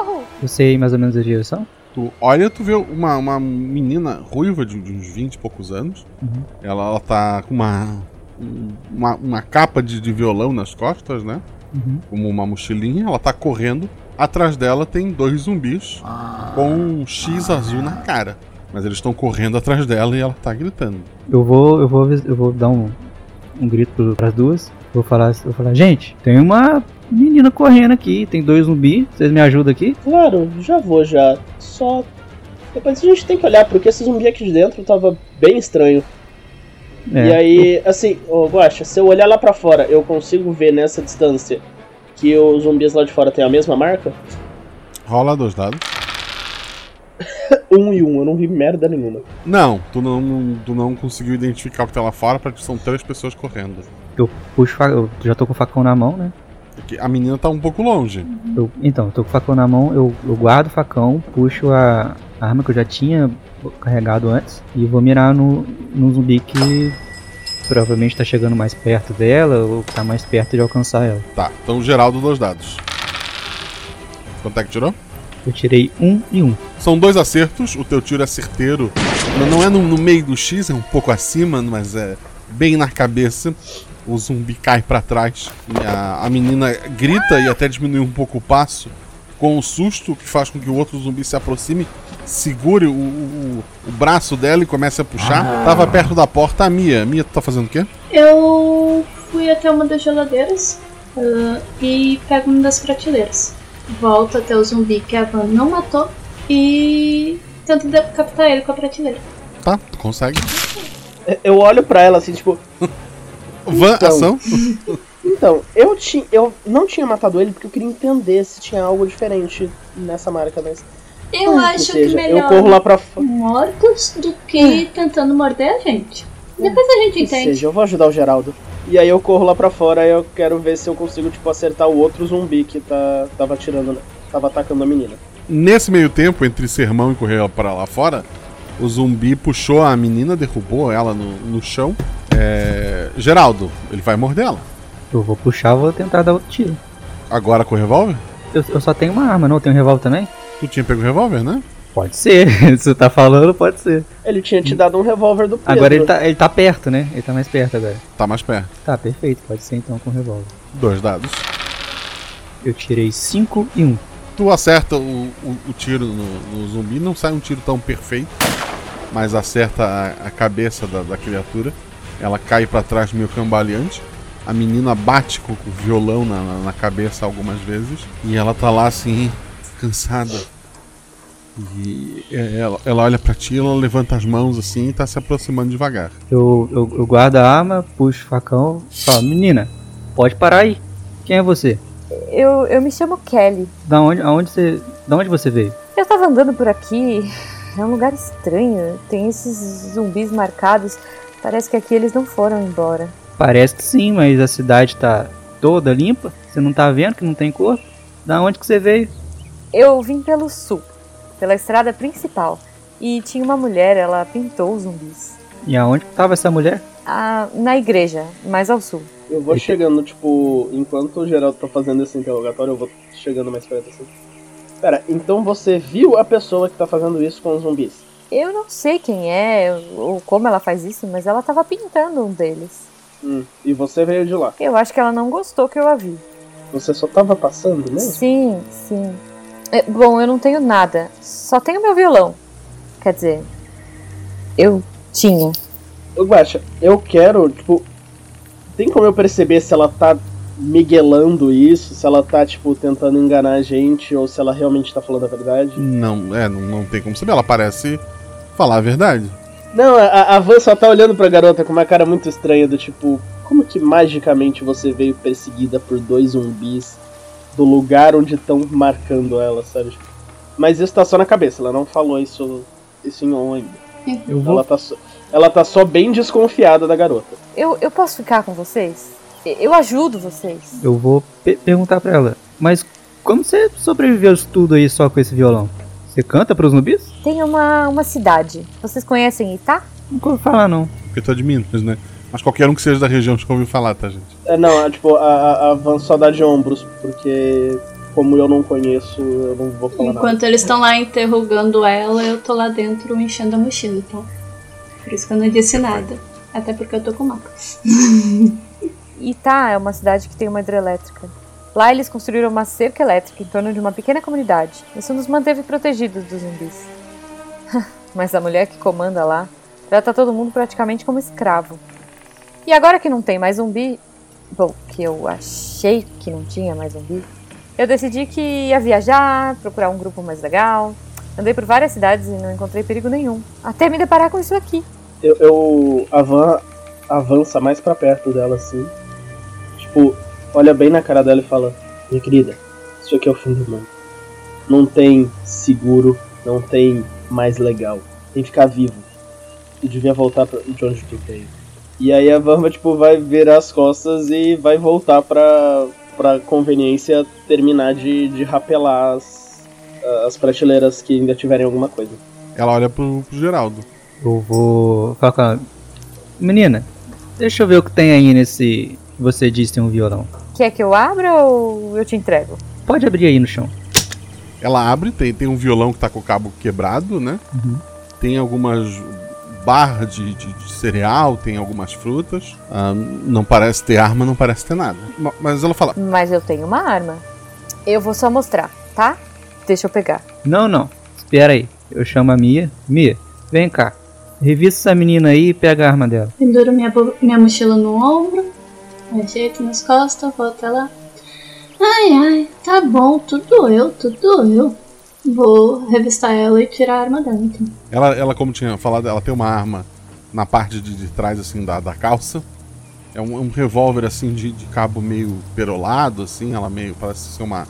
Socorro! Eu sei mais ou menos a direção? Tu olha, tu vê uma, uma menina ruiva de, de uns 20 e poucos anos. Uhum. Ela, ela tá com uma, uma, uma capa de, de violão nas costas, né? Uhum. Como uma mochilinha. Ela tá correndo. Atrás dela tem dois zumbis com um X azul na cara. Mas eles estão correndo atrás dela e ela tá gritando. Eu vou, eu vou, eu vou dar um, um grito pras duas. Vou falar, vou falar, gente, tem uma menina correndo aqui, tem dois zumbis, vocês me ajudam aqui? Claro, já vou já. Só. Depois a gente tem que olhar, porque esse zumbi aqui de dentro tava bem estranho. É. E aí, assim, ô Guaxa, se eu olhar lá pra fora, eu consigo ver nessa distância que os zumbis lá de fora têm a mesma marca? Rola dois dados. Um e um, eu não vi merda nenhuma. Não, tu não, tu não conseguiu identificar o que tá lá fora, porque são três pessoas correndo. Eu puxo, eu já tô com o facão na mão, né? A menina tá um pouco longe. Eu- então, tô com o facão na mão, eu, eu guardo o facão, puxo a arma que eu já tinha carregado antes e vou mirar no, no zumbi que provavelmente tá chegando mais perto dela ou tá mais perto de alcançar ela. Tá, então Geraldo, dois dados. Quanto é que tirou? Eu tirei um e um. São dois acertos, o teu tiro é certeiro. Não- Não é no, no meio do X, é um pouco acima, mas é bem na cabeça. O zumbi cai pra trás e a, a menina grita e até diminui um pouco o passo com o susto que faz com que o outro zumbi se aproxime, segure o, o, o braço dela e comece a puxar. Ah. Tava perto da porta a Mia. Mia, tu tá fazendo o quê? Eu fui até uma das geladeiras ah, e pego uma das prateleiras. Volto até o zumbi que a Van não matou e tento decapitar ele com a prateleira. Tá, tu consegue. Eu olho pra ela assim, tipo. Van, Então. ação. Então, eu, ti, eu não tinha matado ele porque eu queria entender se tinha algo diferente nessa marca, mas. Eu Ah, acho ou seja, que melhor Eu corro lá pra fora. mortos do que tentando morder a gente. Depois a gente Ou entende. seja, eu vou ajudar o Geraldo. E aí eu corro lá pra fora e eu quero ver se eu consigo, tipo, acertar o outro zumbi que tá, tava atirando, tava atacando a menina. Nesse meio tempo, entre sermão e correr para lá fora, o zumbi puxou a menina, derrubou ela no, no chão. É... Geraldo, ele vai morder ela. Eu vou puxar, vou tentar dar outro tiro. Agora com o revólver? Eu, eu só tenho uma arma, não? Eu tenho um revólver também? Tu tinha pego o revólver, né? Pode ser. Se você tá falando, pode ser. Ele tinha te dado um revólver do Pedro. Agora ele tá, ele tá perto, né? Ele tá mais perto agora. Tá mais perto. Tá, perfeito. Pode ser então com o revólver. Dois dados. Eu tirei 5 e 1. Um. Tu acerta o, o, o tiro no, no zumbi, não sai um tiro tão perfeito, mas acerta a, a cabeça da, da criatura. Ela cai pra trás meio cambaleante. A menina bate com o violão na, na, na cabeça algumas vezes. E ela tá lá assim, cansada. E é, ela, ela olha pra ti, ela levanta as mãos assim e tá se aproximando devagar. Eu, eu, eu guardo a arma, puxo o facão falo, menina, pode parar aí. Quem é você? Eu, eu me chamo Kelly. Da onde, aonde você, da onde você veio? Eu tava andando por aqui. É um lugar estranho. Tem esses zumbis marcados. Parece que aqui eles não foram embora. Parece que sim, mas a cidade tá toda limpa. Você não tá vendo que não tem corpo? Da onde que você veio? Eu vim pelo sul, pela estrada principal. E tinha uma mulher, ela pintou os zumbis. E aonde que tava essa mulher? Ah, na igreja, mais ao sul. Eu vou chegando, tipo, enquanto o Geraldo tá fazendo esse interrogatório, eu vou chegando mais perto assim. Pera, então você viu a pessoa que tá fazendo isso com os zumbis? Eu não sei quem é ou como ela faz isso, mas ela tava pintando um deles. Hum, e você veio de lá. Eu acho que ela não gostou que eu a vi. Você só tava passando mesmo? Sim, sim. É, bom, eu não tenho nada. Só tenho meu violão. Quer dizer, eu tinha. Guacha, eu quero, tipo. Tem como eu perceber se ela tá miguelando isso, se ela tá, tipo, tentando enganar a gente, ou se ela realmente tá falando a verdade? Não, é, não, não tem como saber. Ela parece falar a verdade. Não, a, a Van só tá olhando pra garota com uma cara muito estranha, do tipo, como que magicamente você veio perseguida por dois zumbis do lugar onde estão marcando ela, sabe? Mas isso tá só na cabeça, ela não falou isso, isso em on ainda. Eu vou- Ela tá, só, ela tá só bem desconfiada da garota. Eu, eu posso ficar com vocês? Eu ajudo vocês. Eu vou pe- perguntar pra ela. Mas como você sobreviveu isso tudo aí só com esse violão? Você canta pros zumbis? Tem uma, uma cidade. Vocês conhecem Itá? Nunca ouvi falar, não. Porque tu é de Minas, né? Mas qualquer um que seja da região já ouviu falar, tá, gente? É, não, é, tipo, a, a- a Van só dá de ombros, porque como eu não conheço, eu não vou falar nada. Enquanto eles estão lá interrogando ela, eu tô lá dentro enchendo a mochila, tá? Por isso que eu não disse nada. Até porque eu tô com mapa. Itá é uma cidade que tem uma hidrelétrica. Lá eles construíram uma cerca elétrica em torno de uma pequena comunidade. Isso nos manteve protegidos dos zumbis. Mas a mulher que comanda lá trata todo mundo praticamente como escravo. E agora que não tem mais zumbi, bom, que eu achei que não tinha mais zumbi, eu decidi que ia viajar, procurar um grupo mais legal. Andei por várias cidades e não encontrei perigo nenhum. Até me deparar com isso aqui. Eu, eu- a Van avança mais para perto dela assim. Tipo, olha bem na cara dela e fala: Minha querida, isso aqui é o fim do mundo. Não tem seguro, não tem mais legal. Tem que ficar vivo. E devia voltar pra, de onde tu veio. E aí a Vamba, tipo, vai virar as costas e vai voltar pra, pra conveniência terminar de, de rapelar as, as prateleiras que ainda tiverem alguma coisa. Ela olha pro, pro Geraldo. Eu vou falar com ela. Menina, deixa eu ver o que tem aí nesse. Você disse tem um violão. Quer que eu abra ou eu te entrego? Pode abrir aí no chão. Ela abre, tem, tem um violão que tá com o cabo quebrado, né? Uhum. Tem algumas barras de, de, de cereal, tem algumas frutas. Ah, não parece ter arma, não parece ter nada. Ma- Mas ela fala: Mas eu tenho uma arma. Eu vou só mostrar, tá? Deixa eu pegar. Não, não. Espera aí. Eu chamo a Mia. Mia, vem cá. Revista essa menina aí e pega a arma dela. Penduro minha, minha mochila no ombro, ajeito nas costas, vou até lá. Ai, ai, tá bom, tudo doeu, tudo doeu. Vou revistar ela e tirar a arma dela, então. Ela, ela, como tinha falado, ela tem uma arma na parte de, de trás, assim, da, da calça. É um, um revólver, assim, de, de cabo meio perolado, assim. Ela meio, parece ser uma,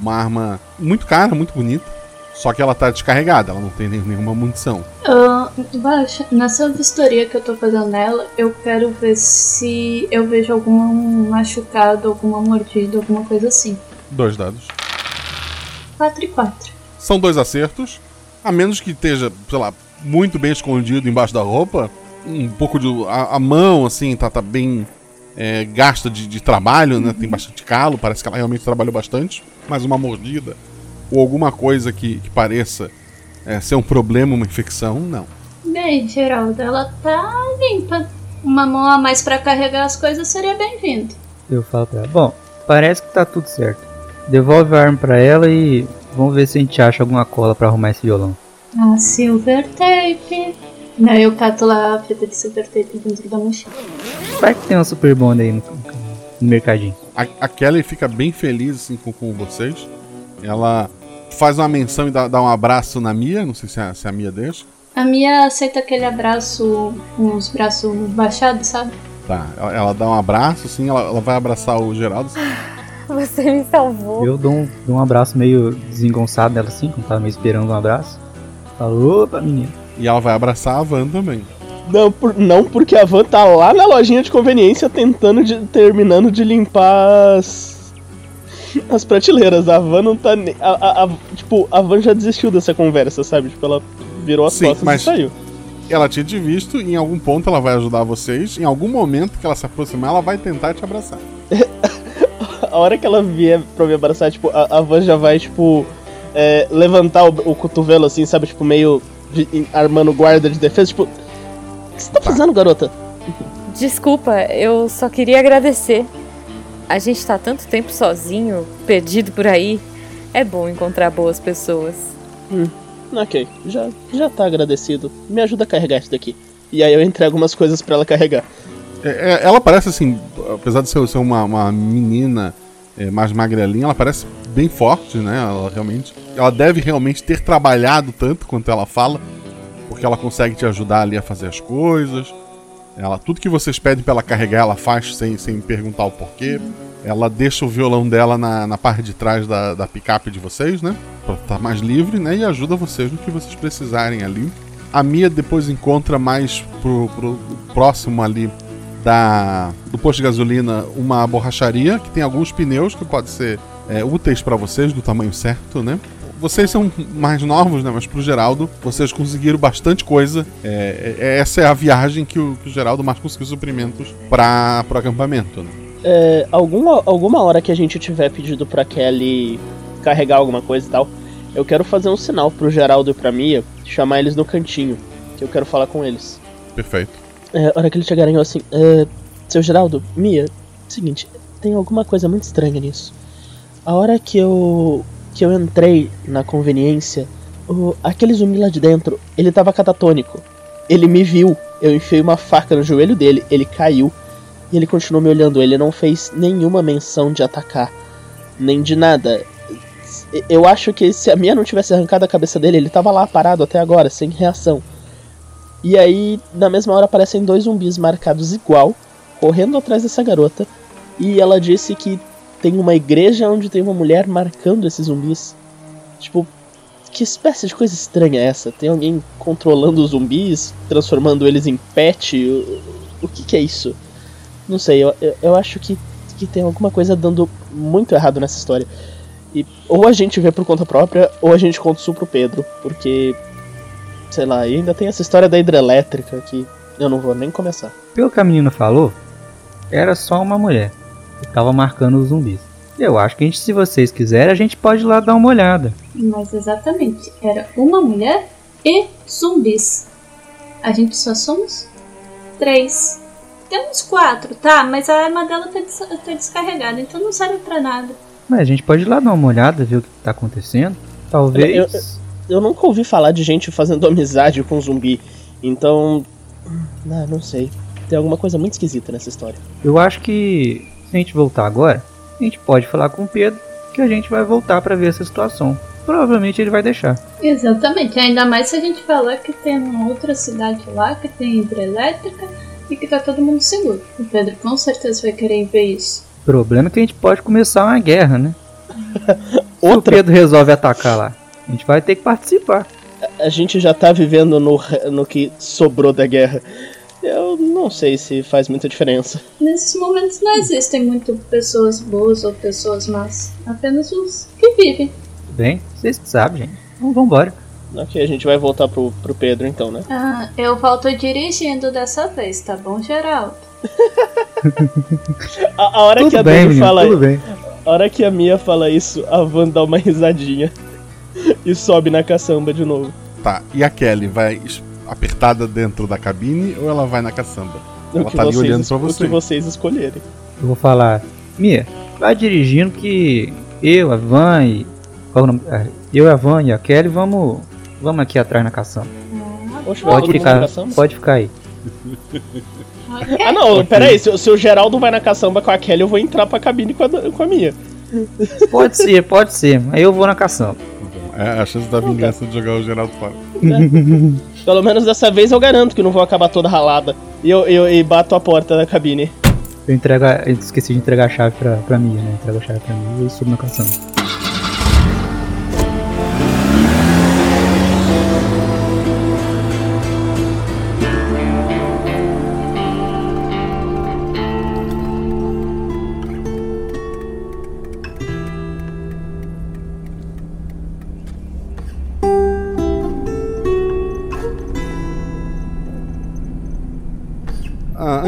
uma arma muito cara, muito bonita. Só que ela tá descarregada, ela não tem nenhuma munição. Ah, Baixa, nessa vistoria que eu tô fazendo nela, eu quero ver se eu vejo algum machucado, alguma mordida, alguma coisa assim. Dois dados. 4 e 4. São dois acertos. A menos que esteja, sei lá, muito bem escondido embaixo da roupa. Um pouco de. A, a mão, assim, tá, tá bem é, gasta de, de trabalho, né? Tem bastante calo, parece que ela realmente trabalhou bastante. Mas uma mordida ou alguma coisa que, que pareça é, ser um problema, uma infecção, não. Bem, Geraldo, ela tá limpa. Uma mão a mais pra carregar as coisas seria bem-vindo. Eu falo pra ela. Bom, parece que tá tudo certo. Devolve a arma pra ela e vamos ver se a gente acha alguma cola pra arrumar esse violão. A silver tape. Daí eu cato lá a fita de silver tape dentro da mochila. Vai que tem uma super bonda aí no, no mercadinho. A, a Kelly fica bem feliz assim, com, com vocês. Ela faz uma menção e dá, dá um abraço na Mia. Não sei se a, se a Mia deixa. A minha aceita aquele abraço com os braços baixados, sabe? Tá, ela, ela dá um abraço, assim, ela, ela vai abraçar o Geraldo. assim, Você me salvou. Eu dou um, dou um abraço meio desengonçado nela assim, quando tava meio esperando um abraço. Falo, opa, menina. E ela vai abraçar a Van também. Não, por- não porque a Van tá lá na lojinha de conveniência tentando de, terminando de limpar as, as prateleiras. A Van não tá nem. A, a- a- tipo, a Van já desistiu dessa conversa, sabe? Tipo, ela virou as Sim, costas mas- e saiu. Ela tinha te visto, e em algum ponto ela vai ajudar vocês. Em algum momento que ela se aproximar, ela vai tentar te abraçar. A hora que ela vier pra me abraçar, tipo, a, a Van já vai, tipo, é, levantar o, o cotovelo assim, sabe? Tipo, meio de- em- armando guarda de defesa. Tipo, o que você tá fazendo, garota? Desculpa, eu só queria agradecer. A gente tá tanto tempo sozinho, perdido por aí. É bom encontrar boas pessoas. Hum, ok, já, já tá agradecido. Me ajuda a carregar isso daqui. E aí eu entrego umas coisas pra ela carregar. É, é, ela parece assim, apesar de ser, ser uma, uma menina é, mais magrelinha, ela parece bem forte, né? Ela realmente. Ela deve realmente ter trabalhado tanto quanto ela fala, porque ela consegue te ajudar ali a fazer as coisas. Ela, tudo que vocês pedem pra ela carregar, ela faz sem, sem perguntar o porquê. Ela deixa o violão dela na, na parte de trás da, da picape de vocês, né? Pra estar mais livre, né? E ajuda vocês no que vocês precisarem ali. A Mia depois encontra mais pro, pro próximo ali da do posto de gasolina uma borracharia que tem alguns pneus que podem ser é, úteis para vocês do tamanho certo, né? Vocês são mais novos, né? Mas pro Geraldo, vocês conseguiram bastante coisa. É, é- essa é a viagem que o, que o Geraldo mais conseguiu suprimentos para o acampamento. Né? É, alguma, alguma hora que a gente tiver pedido pra Kelly carregar alguma coisa e tal, eu quero fazer um sinal pro Geraldo e pra Mia, chamar eles no cantinho, que eu quero falar com eles. Perfeito. É, a hora que eles chegarem, eu assim, é, seu Geraldo, Mia, seguinte, tem alguma coisa muito estranha nisso. A hora que eu que eu entrei na conveniência, o, aquele zumbi lá de dentro, ele tava catatônico. Ele me viu, eu enfiei uma faca no joelho dele, ele caiu e ele continuou me olhando. Ele não fez nenhuma menção de atacar, nem de nada. Eu acho que se a minha não tivesse arrancado a cabeça dele, ele tava lá parado até agora, sem reação. E aí, na mesma hora, aparecem dois zumbis marcados igual, correndo atrás dessa garota. E ela disse que tem uma igreja onde tem uma mulher marcando esses zumbis. Tipo, que espécie de coisa estranha é essa? Tem alguém controlando os zumbis, transformando eles em pet? O, o que, que é isso? Não sei, eu, eu, eu acho que, que tem alguma coisa dando muito errado nessa história. E ou a gente vê por conta própria, ou a gente conta isso pro Pedro, porque. Sei lá, e ainda tem essa história da hidrelétrica que eu não vou nem começar. Pelo que a menina falou, era só uma mulher tava marcando os zumbis. Eu acho que a gente, se vocês quiserem, a gente pode ir lá dar uma olhada. Mas exatamente, era uma mulher e zumbis. A gente só somos três. Temos quatro, tá? Mas a arma dela tá, des tá descarregada, então não serve pra nada. Mas a gente pode ir lá dar uma olhada, ver o que tá acontecendo. Talvez. Eu, eu, eu nunca ouvi falar de gente fazendo amizade com zumbi, então. Não, não sei. Tem alguma coisa muito esquisita nessa história. Eu acho que se a gente voltar agora, a gente pode falar com o Pedro que a gente vai voltar para ver essa situação. Provavelmente ele vai deixar. Exatamente, ainda mais se a gente falar que tem uma outra cidade lá que tem hidrelétrica e que tá todo mundo seguro. O Pedro com certeza vai querer ver isso. O problema é que a gente pode começar uma guerra, né? Se o Pedro resolve atacar lá, a gente vai ter que participar. A gente já tá vivendo no, no que sobrou da guerra. Eu não sei se faz muita diferença. Nesses momentos não existem muito pessoas boas ou pessoas más. Apenas os que vivem. Bem, vocês sabem, gente. Então vambora. Ok, a gente vai voltar pro, pro Pedro então, né? Ah, eu volto dirigindo dessa vez, tá bom, Geraldo? a, a, hora tudo que a bem, Dani menino, fala tudo bem. A hora que a Mia fala isso, a Van dá uma risadinha. e sobe na caçamba de novo. Tá, e a Kelly vai apertada dentro da cabine ou ela vai na caçamba? O ela tá ali olhando pra es- o você. que vocês escolherem. Eu vou falar, Mia, vai dirigindo que eu, a Van e. Qual o nome? Ah, Eu, a Van e a Kelly vamos. Vamos aqui atrás na caçamba. Todo Pode ficar, caçamba? pode ficar aí. Ah não, peraí, se, se o Geraldo vai na caçamba com a Kelly, eu vou entrar pra cabine com a, com a Mia. Pode ser, pode ser. Aí eu vou na caçamba. É a chance da vingança de jogar o Geraldo fora. Pelo menos dessa vez eu garanto que não vou acabar toda ralada. E eu, eu, e bato a porta da cabine. Eu entrego a, eu esqueci de entregar a chave pra, pra Mia, né? Entrego a chave pra Mia e subo na caçamba.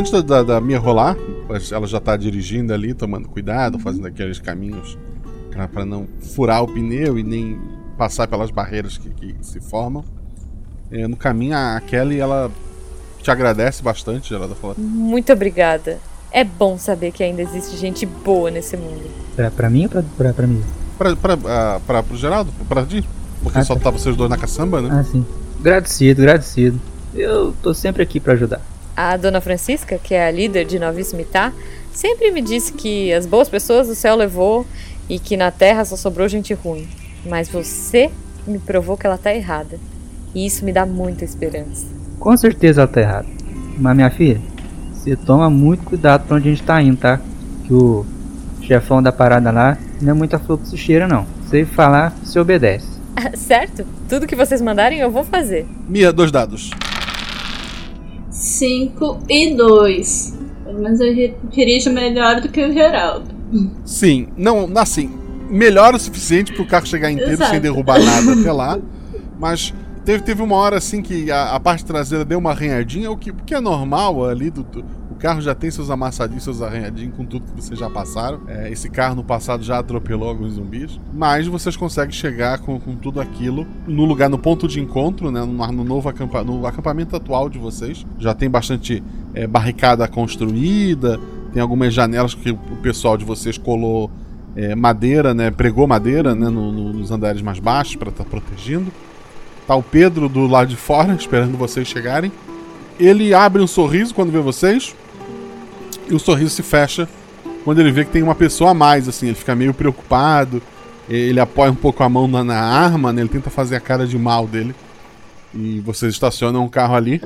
Antes da, da, da Mia rolar, ela já tá dirigindo ali, tomando cuidado, fazendo aqueles caminhos pra, pra não furar o pneu e nem passar pelas barreiras que, que se formam. É, no caminho, a Kelly, ela te agradece bastante, ela tá falando. Muito obrigada. É bom saber que ainda existe gente boa nesse mundo. Pra, pra mim ou pra, pra, pra Mia? Pra, pra, ah, pra, pro Geraldo? Pra ti? Porque Ah, só tá. vocês dois na caçamba, né? Ah, sim. Agradecido, agradecido. Eu tô sempre aqui pra ajudar. A dona Francisca, que é a líder de Novíssimo Itá, sempre me disse que as boas pessoas o céu levou e que na terra só sobrou gente ruim. Mas você me provou que ela tá errada. E isso me dá muita esperança. Com certeza ela tá errada. Mas minha filha, você toma muito cuidado pra onde a gente tá indo, tá? Que o chefão da parada lá não é muita flor que se cheira, não. Se falar, você obedece. certo? Tudo que vocês mandarem eu vou fazer. Mia, dois dados. 5 e 2. Pelo menos eu dirijo melhor do que o Geraldo. Sim, não, assim, melhor o suficiente pro carro chegar inteiro Exato. sem derrubar nada até lá. Mas teve, teve uma hora assim que a, a parte traseira deu uma arranhadinha, o que, o que é normal ali. Do, do- carro já tem seus amassadinhos, seus arranhadinhos com tudo que vocês já passaram. É, esse carro no passado já atropelou alguns zumbis. Mas vocês conseguem chegar com, com tudo aquilo no lugar, no ponto de encontro, né? No, no novo acampa, no acampamento atual de vocês. Já tem bastante é, barricada construída, tem algumas janelas que o pessoal de vocês colou é, madeira, né? Pregou madeira né? no- no- nos andares mais baixos para estar protegendo. Tá o Pedro do lado de fora, esperando vocês chegarem. Ele abre um sorriso quando vê vocês. E o sorriso se fecha quando ele vê que tem uma pessoa a mais, assim. Ele fica meio preocupado. Ele apoia um pouco a mão na, na arma, né? Ele tenta fazer a cara de mal dele. E vocês estacionam um carro ali.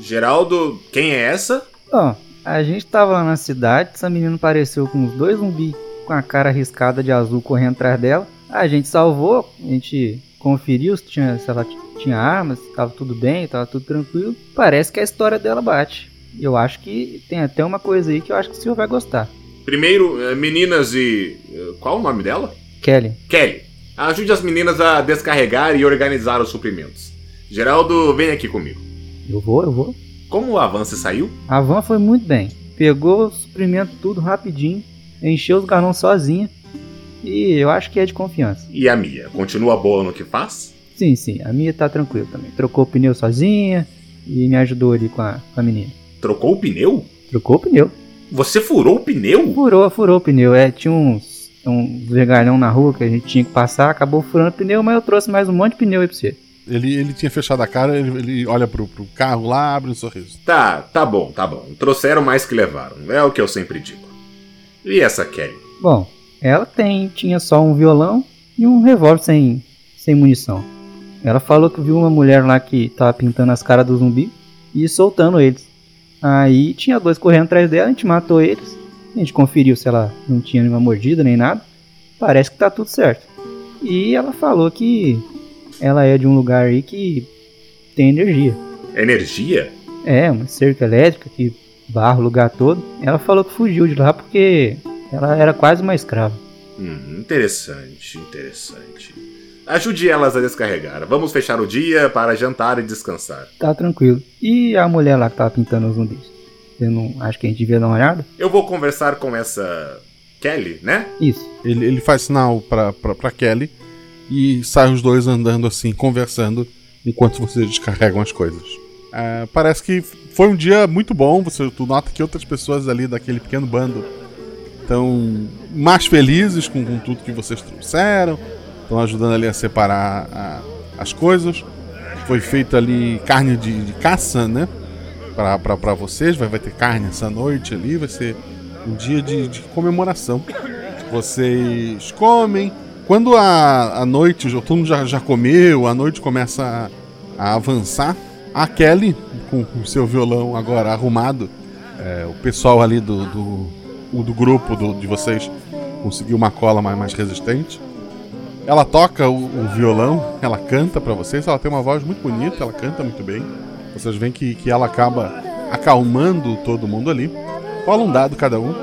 Geraldo, quem é essa? Ó, a gente tava lá na cidade, essa menina apareceu com os dois zumbis com a cara riscada de azul correndo atrás dela. A gente salvou, a gente conferiu se, tinha, se ela tinha armas, se tava tudo bem, tava tudo tranquilo. Parece que a história dela bate. Eu acho que tem até uma coisa aí que eu acho que o senhor vai gostar. Primeiro, eh, meninas e. eh, Qual o nome dela? Kelly. Kelly. Ajude as meninas a descarregar e organizar os suprimentos. Geraldo, vem aqui comigo. Eu vou, eu vou. Como o avanço saiu? A van foi muito bem. Pegou o suprimento tudo rapidinho, encheu os galões sozinha. E eu acho que é de confiança. E a Mia? Continua boa no que faz? Sim, sim, a minha tá tranquila também. Trocou o pneu sozinha e me ajudou ali com a, com a menina. Trocou o pneu? Trocou o pneu. Você furou o pneu? Furou, furou o pneu. É, tinha uns, uns vergalhão na rua que a gente tinha que passar, acabou furando o pneu, mas eu trouxe mais um monte de pneu aí pra você. Ele, ele tinha fechado a cara, ele, ele olha pro, pro carro lá, abre um sorriso. Tá, tá bom, tá bom. Trouxeram mais que levaram. É o que eu sempre digo. E essa Kelly? Bom, ela tem, tinha só um violão e um revólver sem, sem munição. Ela falou que viu uma mulher lá que tava pintando as caras do zumbi e soltando eles. Aí tinha dois correndo atrás dela, a gente matou eles. A gente conferiu se ela não tinha nenhuma mordida nem nada. Parece que tá tudo certo. E ela falou que ela é de um lugar aí que tem energia. Energia? É, uma cerca elétrica que barra o lugar todo. Ela falou que fugiu de lá porque ela era quase uma escrava. Hum, interessante, interessante. Ajude elas a descarregar. Vamos fechar o dia para jantar e descansar. Tá tranquilo. E a mulher lá que tava pintando os zumbis? Você não acha que a gente devia dar uma olhada? Eu vou conversar com essa Kelly, né? Isso. Ele, ele faz sinal pra, pra, pra Kelly e saem os dois andando assim, conversando, enquanto vocês descarregam as coisas. É, parece que foi um dia muito bom. Você, tu nota que outras pessoas ali daquele pequeno bando estão mais felizes com, com tudo que vocês trouxeram. Estão ajudando ali a separar a- as coisas. Foi feita ali carne de, de caça, né? Pra vocês. Vai, vai ter carne essa noite ali. Vai ser um dia de, de comemoração. Vocês comem. Quando a, a noite, todo mundo já, já comeu, a noite começa a, a avançar. A Kelly, com o seu violão agora arrumado, é, o pessoal ali do, do, do grupo do- de vocês conseguiu uma cola mais, mais resistente. Ela toca o, o violão, ela canta pra vocês, ela tem uma voz muito bonita, ela canta muito bem. Vocês veem que, que ela acaba acalmando todo mundo ali. Rola um dado cada um.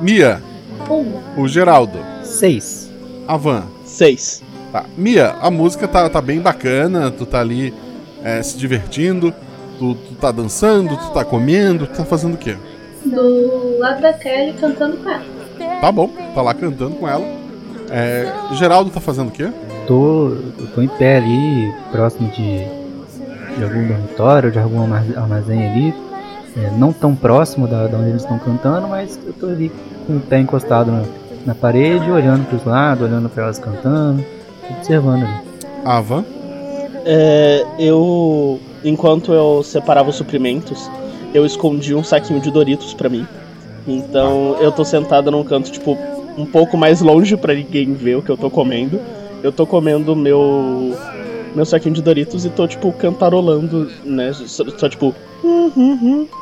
Mia, o Geraldo. Seis. A Van. Seis. Tá. Mia, a música tá, tá bem bacana, tu tá ali é, se divertindo, tu, tu tá dançando, tu tá comendo, tu tá fazendo o quê? Do lado da Kelly cantando com ela. Tá bom, tá lá cantando com ela. É, Geraldo tá fazendo o quê? Tô, eu tô em pé ali, próximo de, de algum dormitório, de algum armaz- armazém ali. É, não tão próximo da, da onde eles estão cantando, mas eu tô ali com o pé encostado na, na parede, olhando pros lados, olhando pra elas cantando, observando ali. Ava? É, eu, enquanto eu separava os suprimentos, eu escondi um saquinho de Doritos pra mim. Então eu tô sentada num canto, tipo, um pouco mais longe pra ninguém ver o que eu tô comendo. Eu tô comendo meu meu saquinho de Doritos e tô, tipo, cantarolando, né? Só, tipo,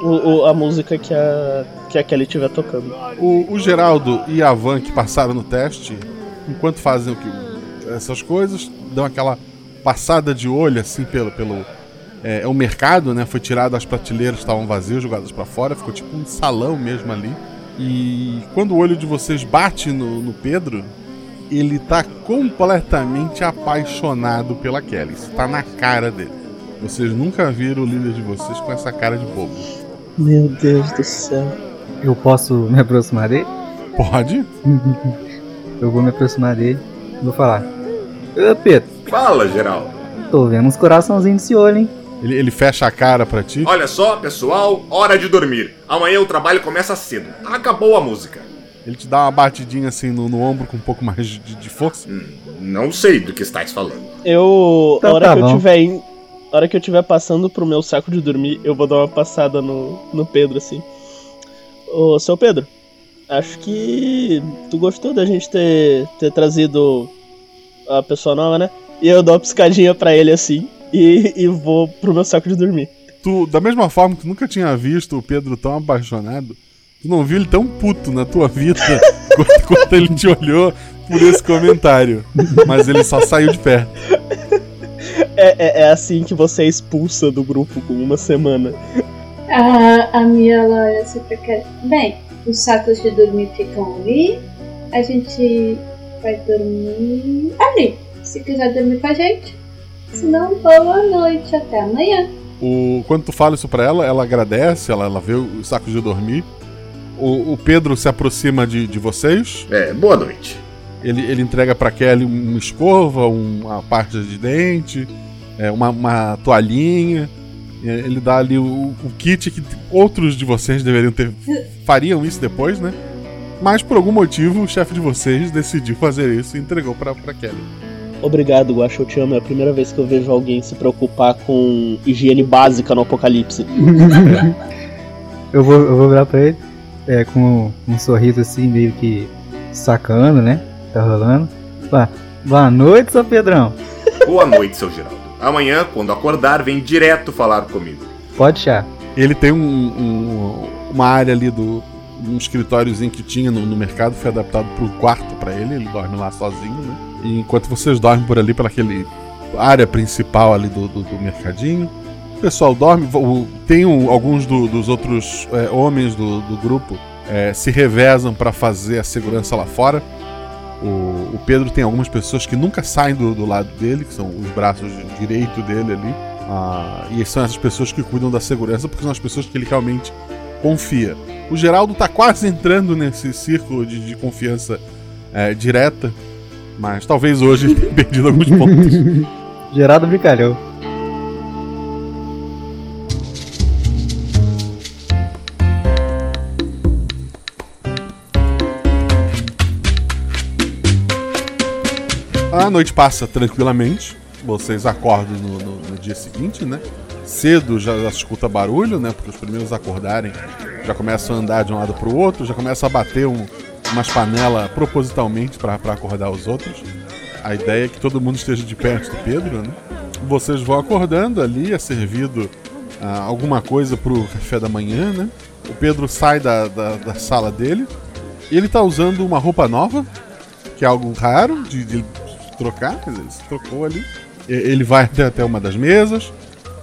o- o- a música que a, que a Kelly estiver tocando. O, o Geraldo e a Van que passaram no teste, enquanto fazem o que, essas coisas, dão aquela passada de olho assim pelo. pelo é, é o mercado, né? Foi tirado as prateleiras estavam vazias, jogadas pra fora, ficou tipo um salão mesmo ali. E quando o olho de vocês bate no, no Pedro, ele tá completamente apaixonado pela Kelly. Isso tá na cara dele. Vocês nunca viram o líder de vocês com essa cara de bobo. Meu Deus do céu. Eu posso me aproximar dele? Pode. eu vou me aproximar dele e vou falar. Ô Pedro, Fala, Geraldo. tô vendo uns coraçãozinhos nesse olho, hein? Ele, ele fecha a cara pra ti. Olha só, pessoal, hora de dormir. Amanhã o trabalho começa cedo. Acabou a música. Ele te dá uma batidinha assim no, no ombro com um pouco mais de, de força. Não sei do que estás falando. Eu. Então a hora tá que eu tiver in- a hora que eu tiver passando pro meu saco de dormir, eu vou dar uma passada no, no Pedro, assim. Ô, seu Pedro, acho que tu gostou da gente ter, ter trazido a pessoa nova, né? E eu dou uma piscadinha pra ele assim e, e vou pro meu saco de dormir. Tu, da mesma forma que tu nunca tinha visto o Pedro tão apaixonado, tu não viu ele tão puto na tua vida quanto, quanto ele te olhou por esse comentário. Mas ele só saiu de perto. É, é, é assim que você é expulsa do grupo com uma semana. A, a ela olha assim pra cara. Bem, os sacos de dormir ficam ali. A gente vai dormir ali. Se quiser dormir com a gente. Se não, boa noite. Até amanhã. O, quando tu fala isso pra ela, ela agradece, ela, ela vê os sacos de dormir. O, o Pedro se aproxima de, de vocês. É, boa noite. Ele, ele entrega pra Kelly uma escova, uma parte de dente, é, uma, uma toalhinha. Ele dá ali o, o kit que outros de vocês deveriam ter. fariam isso depois, né? Mas por algum motivo o chefe de vocês decidiu fazer isso e entregou pra, pra Kelly. Obrigado, Guaxa, eu te amo. É a primeira vez que eu vejo alguém se preocupar com higiene básica no apocalipse. Eu vou, eu vou virar pra ele é, com um sorriso assim, meio que sacando, né? Tá rolando. Boa, boa noite, seu Pedrão. Boa noite, seu Geraldo. Amanhã, quando acordar, vem direto falar comigo. Pode chá. Ele tem um, um- uma área ali do. Um escritóriozinho que tinha no, no mercado, foi adaptado pro quarto pra ele, ele dorme lá sozinho, né? E enquanto vocês dormem por ali, pela aquele área principal ali do, do, do mercadinho, o pessoal dorme. tem um- alguns do- dos outros é, homens do, do grupo é, se revezam pra fazer a segurança lá fora. O, o Pedro tem algumas pessoas que nunca saem do, do lado dele, que são os braços direito dele ali. Ah, e são essas pessoas que cuidam da segurança, porque são as pessoas que ele realmente confia. O Geraldo tá quase entrando nesse círculo de, de confiança é, direta, mas talvez hoje tenha perdido alguns pontos. Geraldo brincalhão. A noite passa tranquilamente. Vocês acordam no, no- no dia seguinte, né? Cedo já, já escuta barulho, né? Porque os primeiros acordarem já começam a andar de um lado pro outro, já começa a bater um- umas panelas propositalmente para acordar os outros. A ideia é que todo mundo esteja de perto do Pedro, né? Vocês vão acordando ali, é servido ah, alguma coisa pro café da manhã, né? O Pedro sai da, da, da sala dele ele tá usando uma roupa nova, que é algo raro de, de trocar, quer dizer, ele se trocou ali. Ele vai até, até uma das mesas,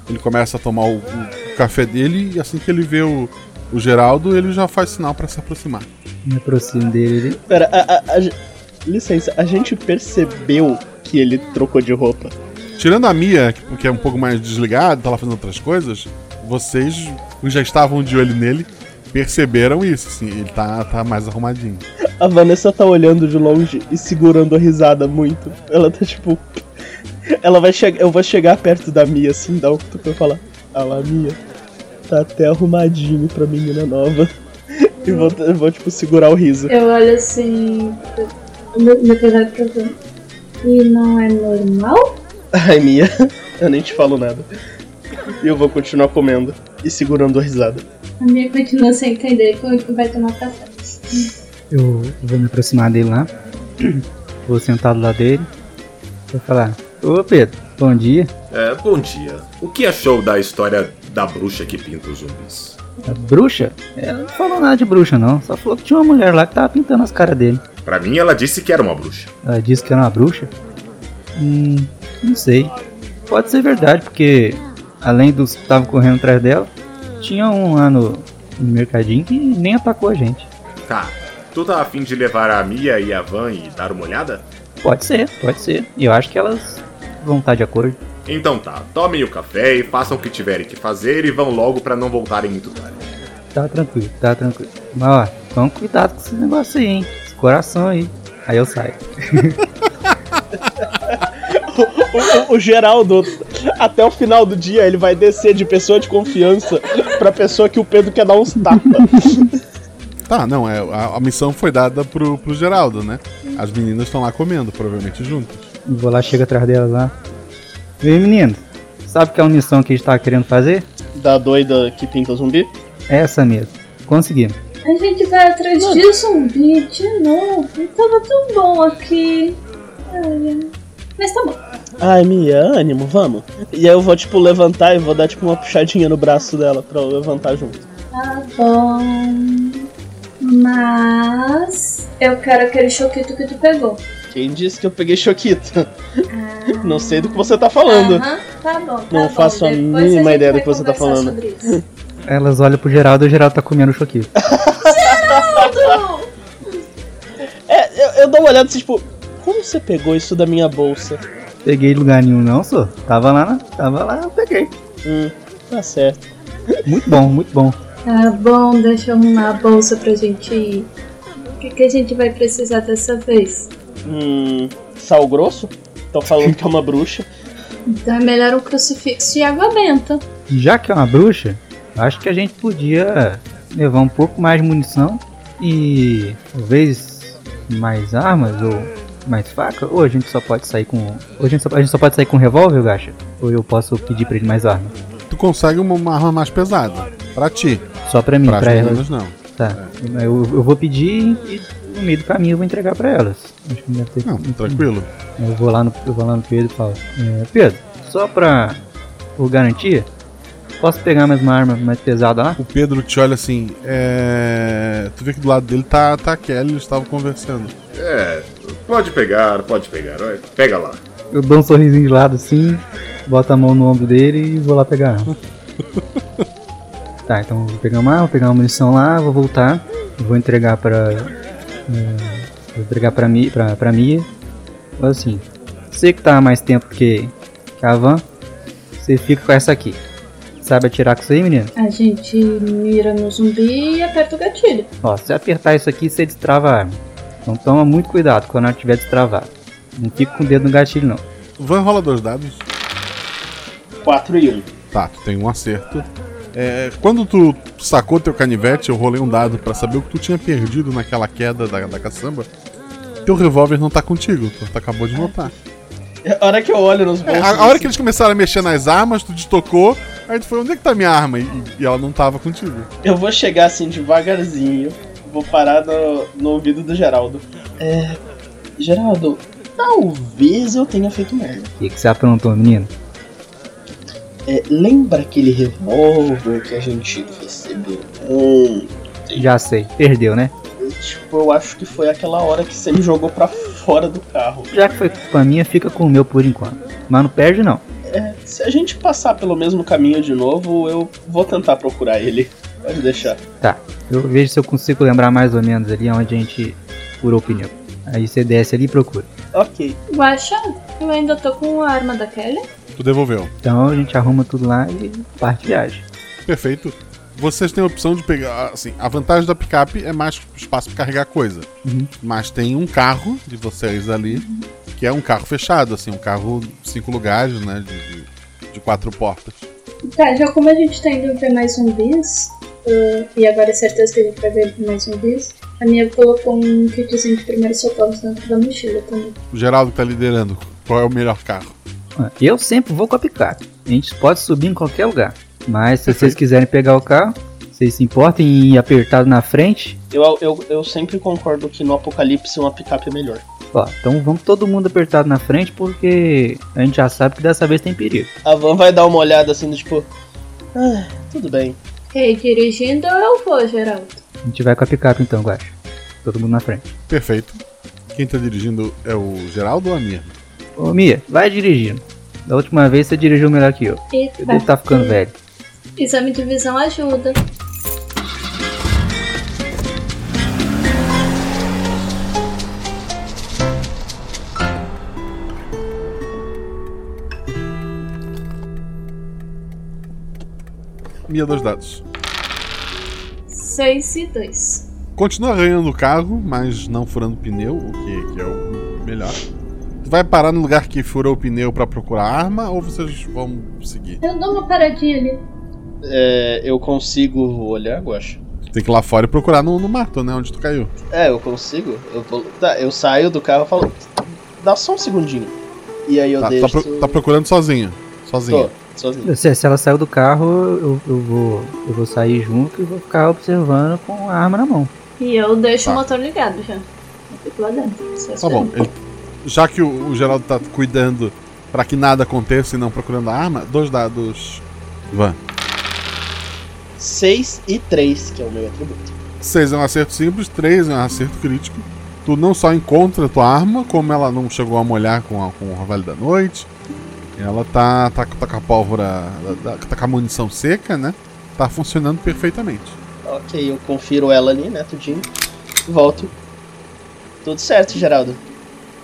ele começa a tomar o, o café dele e assim que ele vê o, o Geraldo, ele já faz sinal para se aproximar. Me aproximo dele. Ele... Pera, a, a- a licença, a gente percebeu que ele trocou de roupa. Tirando a Mia, que- que é um pouco mais desligada, tá lá fazendo outras coisas, vocês os já estavam de olho nele, perceberam isso, assim, ele tá, tá mais arrumadinho. A Vanessa tá olhando de longe e segurando a risada muito. Ela tá tipo. Ela vai chegar. Eu vou chegar perto da Mia assim, dar um cutuco e falar. Ah lá, Mia. Tá até arrumadinho pra menina nova. E vou, vou tipo, segurar o riso. Eu olho assim. Meu pesado pra ver. E não é normal? Ai, Mia, eu nem te falo nada. E eu vou continuar comendo e segurando a risada. A minha continua sem entender como que vai tomar café. Eu vou me aproximar dele lá. Vou sentar do lado dele. Vou falar: Ô Pedro, bom dia. É, bom dia. O que achou da história da bruxa que pinta os zumbis? A bruxa? Ela não falou nada de bruxa, não. Só falou que tinha uma mulher lá que tava pintando as caras dele. Pra mim, ela disse que era uma bruxa. Ela disse que era uma bruxa? Hum, não sei. Pode ser verdade, porque além dos que estavam correndo atrás dela, tinha um lá no, no mercadinho que nem atacou a gente. Tá. Tu tá afim de levar a Mia e a Van e dar uma olhada? Pode ser, pode ser. E eu acho que elas vão estar de acordo. Então tá, tomem o café e façam o que tiverem que fazer e vão logo pra não voltarem muito tarde. Tá tranquilo, tá tranquilo. Mas ó, toma cuidado com esse negócio aí, hein? Esse coração aí. Aí eu saio. O, o- o Geraldo, até o final do dia, ele vai descer de pessoa de confiança pra pessoa que o Pedro quer dar uns tapas. Tá, não, é, a, a missão foi dada pro, pro Geraldo, né? As meninas estão lá comendo, provavelmente juntas. Vou lá, chego atrás delas lá. Vem, menino. Sabe que é uma missão que a gente tava querendo fazer? Da doida que pinta zumbi? É essa mesmo. Conseguimos. A gente vai atrás de zumbi de novo. Tava tão bom aqui. Ai, Mas tá bom. Ai, Mia, ânimo, vamos. E aí eu vou, tipo, levantar e vou dar, tipo, uma puxadinha no braço dela pra eu levantar junto. Tá bom. Mas. Eu quero aquele choquito que tu pegou. Quem disse que eu peguei choquito? Não sei do que você tá falando. Aham, tá bom. Tá Não bom. faço a Depois mínima gente ideia do que você tá falando. sobre isso. Elas olham pro Geraldo e o Geraldo tá comendo o choquito. Geraldo! É, eu, eu dou uma olhada assim, tipo, como você pegou isso da minha bolsa? Peguei lugar nenhum não, só. Tava lá, na- tava lá, eu peguei. Hum, tá certo. Muito bom, muito bom. Tá bom, deixa eu arrumar a bolsa pra gente ir. O que, que a gente vai precisar dessa vez? Hum, sal grosso? Tô falando que é uma bruxa. Então é melhor um crucifixo e água benta. Já que é uma bruxa, acho que a gente podia levar um pouco mais de munição e talvez mais armas ou mais faca. Ou a gente só pode sair com. Ou a gente só, a gente só pode sair com revólver, Gacha? Ou eu posso pedir pra ele mais armas? Tu consegue uma, uma arma mais pesada. Pra ti. Só pra mim, Pra pra, meninas, não. Tá. Eu, eu vou pedir e no meio do caminho eu vou entregar pra elas. Acho que não deve ter. Não, tranquilo. Eu vou lá no, eu vou lá no Pedro e falo: é, Pedro, só pra por garantia, posso pegar mais uma arma mais pesada lá? O Pedro te olha assim, é. Tu vê que do lado dele tá, tá a Kelly, eles estavam conversando. É, pode pegar, pode pegar. Pega lá. Eu dou um sorrisinho de lado assim, boto a mão no ombro dele e vou lá pegar a arma. tá, então vou pegar uma arma, vou pegar uma munição lá, vou voltar, vou entregar pra. Vou entregar pra, Mi, pra, pra Mia. Assim, você que tá há mais tempo que, que a Van, você fica com essa aqui. Sabe atirar com isso aí, menino? A gente mira no zumbi e aperta o gatilho. Ó, se apertar isso aqui, você destrava a arma. Então toma muito cuidado quando ela estiver destravada. Não fica com o dedo no gatilho, não. Van rola dois dados. 4 e 1. Um. Tá, tu tem um acerto. É, quando tu sacou teu canivete, eu rolei um dado pra saber o que tu tinha perdido naquela queda da, da caçamba. Teu revólver não tá contigo, tu, tu acabou de notar. A hora que eu olho nos É, bolsos. a, a hora que eles começaram a mexer nas armas, tu destocou, aí tu foi, onde é que tá minha arma? E, e ela não tava contigo. Eu vou chegar assim devagarzinho, vou parar no, no ouvido do Geraldo. É. Geraldo, talvez eu tenha feito merda. O que, que você aprontou, menino? É, lembra aquele revólver que a gente recebeu? Hum, Já sei, perdeu, né? tipo, eu acho que foi aquela hora que você me jogou pra fora do carro. Já que foi culpa minha, fica com o meu por enquanto. Mas não perde não. É, se a gente passar pelo mesmo caminho de novo, eu vou tentar procurar ele. Pode deixar. Tá, eu vejo se eu consigo lembrar mais ou menos ali onde a gente furou o pneu. Aí você desce ali e procura. Ok. Guaxa, eu ainda tô com a arma da Kelly. Tu devolveu. Então a gente arruma tudo lá e parte viagem. Perfeito. Vocês têm a opção de pegar. Assim, a vantagem da picape é mais espaço para carregar coisa. Uhum. Mas tem um carro de vocês ali, que é um carro fechado, assim, um carro cinco lugares, né? De, de, de quatro portas. Tá, já como a gente tá indo ver mais zumbis, uh, e agora é certeza que a gente vai ver mais zumbis, a minha colocou um kitzinho de primeiros socorros dentro da mochila também. O Geraldo tá liderando. Qual é o melhor carro? Ah, Eu sempre vou com a picape. A gente pode subir em qualquer lugar. Mas se vocês quiserem pegar o carro, vocês se importem em ir apertado na frente. Eu, eu, eu sempre concordo que no apocalipse uma picape é melhor. Ó, então vamos todo mundo apertado na frente porque a gente já sabe que dessa vez tem perigo. A van vai dar uma olhada assim, do tipo. Ah, tudo bem. Ei, dirigindo eu vou, Geraldo. A gente vai com a picape então, Guacha. Todo mundo na frente. Perfeito. Quem tá dirigindo é o Geraldo ou a Mia? Ô Mia, vai dirigindo. Da última vez você dirigiu melhor que eu. Eita. Eu devo tá ficando velho. Exame de visão ajuda. Mia, dois dados. 6 e 2. Continua arranhando o carro, mas não furando pneu, o que, que é o melhor. Vai parar no lugar que furou o pneu pra procurar arma ou vocês vão seguir? Eu dou uma paradinha ali. É, eu consigo olhar, Guacha? Tem que ir lá fora e procurar no, no mato, né? Onde tu caiu. É, eu consigo. Eu, vou, tá, eu saio do carro e falo. Dá só um segundinho. E aí eu Tá, tá deixo. pro- tá procurando sozinho. Sozinho. Tô, sozinho. Se, se ela saiu do carro, eu, eu vou, eu vou sair junto e vou ficar observando com a arma na mão. E eu deixo Tá. o motor ligado já. Eu fico lá dentro. só Tá bom. ele- já que o, o Geraldo tá cuidando Pra que nada aconteça e não procurando a arma, dois dados. Van. 6 e 3, que é o meu atributo. 6 é um acerto simples, 3 é um acerto crítico. Tu não só encontra a tua arma, como ela não chegou a molhar com, a, com o Orvalho da Noite. Ela tá, tá, tá com a pólvora. Tá com a munição seca, né? Tá funcionando perfeitamente. Ok, eu confiro ela ali, né, tudinho. Volto. Tudo certo, Geraldo.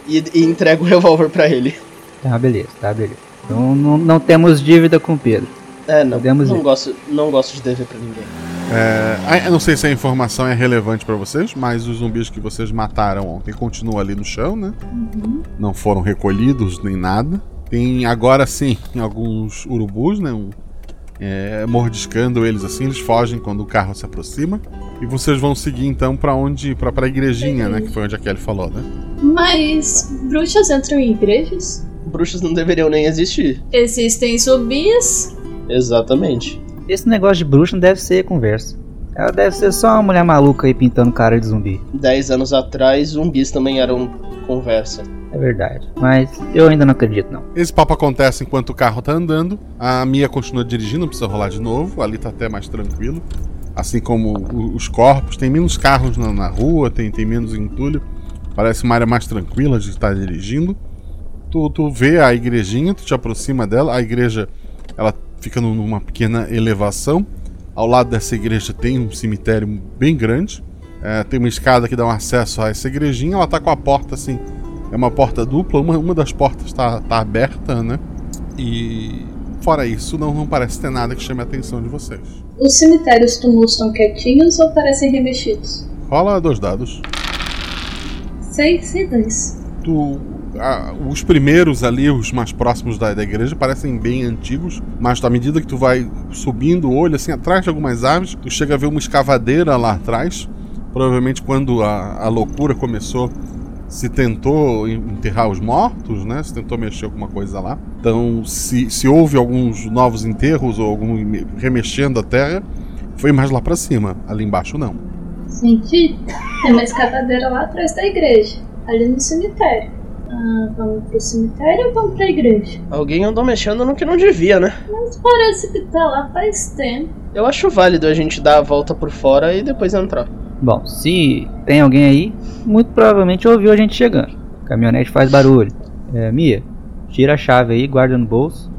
E, e entrego o revólver pra ele. Tá, beleza, tá, beleza. Então não, não temos dívida com o Pedro. É, não. Podemos não ir. gosto, não gosto de dever pra ninguém. É, eu não sei se a informação é relevante pra vocês, mas os zumbis que vocês mataram ontem continuam ali no chão, né? Não foram recolhidos nem nada. Tem agora sim alguns urubus, né? Um, é, mordiscando eles assim, eles fogem quando o carro se aproxima. E vocês vão seguir então pra onde? Pra, pra igrejinha, né? Que foi onde a Kelly falou, né? Mas bruxas entram em igrejas? Bruxas não deveriam nem existir. Existem zumbis? Exatamente. Esse negócio de bruxa não deve ser conversa. Ela deve ser só uma mulher maluca aí pintando cara de zumbi. Dez anos atrás, zumbis também eram conversa. É verdade. Mas eu ainda não acredito, não. Esse papo acontece enquanto o carro tá andando. A Mia continua dirigindo, não precisa rolar de novo. Ali tá até mais tranquilo. Assim como os corpos. Tem menos carros na, na rua, tem, tem menos entulho. Parece uma área mais tranquila de estar dirigindo. Tu, tu vê a igrejinha, tu te aproxima dela. A igreja ela fica num- numa pequena elevação. Ao lado dessa igreja tem um cemitério bem grande. É, tem uma escada que dá um acesso a essa igrejinha. Ela tá com a porta assim. É uma porta dupla. Uma, uma das portas tá, tá aberta, né? E fora isso, não, não parece ter nada que chame a atenção de vocês. Os cemitérios túmulos estão quietinhos ou parecem remexidos? Rola dois dados. 6 e 2. Tu, os primeiros ali, os mais próximos da, da igreja, parecem bem antigos, mas à medida que tu vai subindo o olho, assim, atrás de algumas árvores, tu chega a ver uma escavadeira lá atrás. Provavelmente quando a, a loucura começou, se tentou enterrar os mortos, né? Se tentou mexer alguma coisa lá. Então, se, se houve alguns novos enterros ou algum remexendo a terra, foi mais lá pra cima. Ali embaixo não. Senti? Tem uma escavadeira lá atrás da igreja, ali no cemitério. Ah, vamos pro cemitério ou vamos pra igreja? Alguém andou mexendo no que não devia, né? Mas parece que tá lá faz tempo. Eu acho válido a gente dar a volta por fora e depois entrar. Bom, se tem alguém aí, muito provavelmente ouviu a gente chegando. Caminhonete faz barulho. É, Mia, tira a chave aí, guarda no bolso,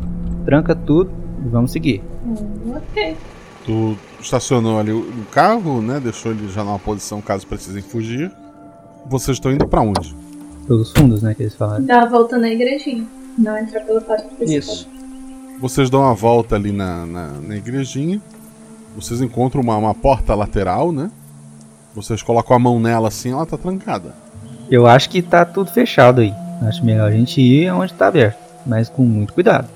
tranca tudo e vamos seguir. Hum, ok. Tu estacionou ali o o carro, né? Deixou ele já numa posição caso precisem fugir. Vocês estão indo pra onde? Pelos fundos, né, que eles falaram. Dá a volta na igrejinha. Não entrar pela porta principal. Isso. Vocês dão uma volta ali na, na, na igrejinha. Vocês encontram uma, uma porta lateral, né? Vocês colocam a mão nela assim, ela tá trancada. Eu acho que tá tudo fechado aí. Acho melhor a gente ir onde tá aberto, mas com muito cuidado.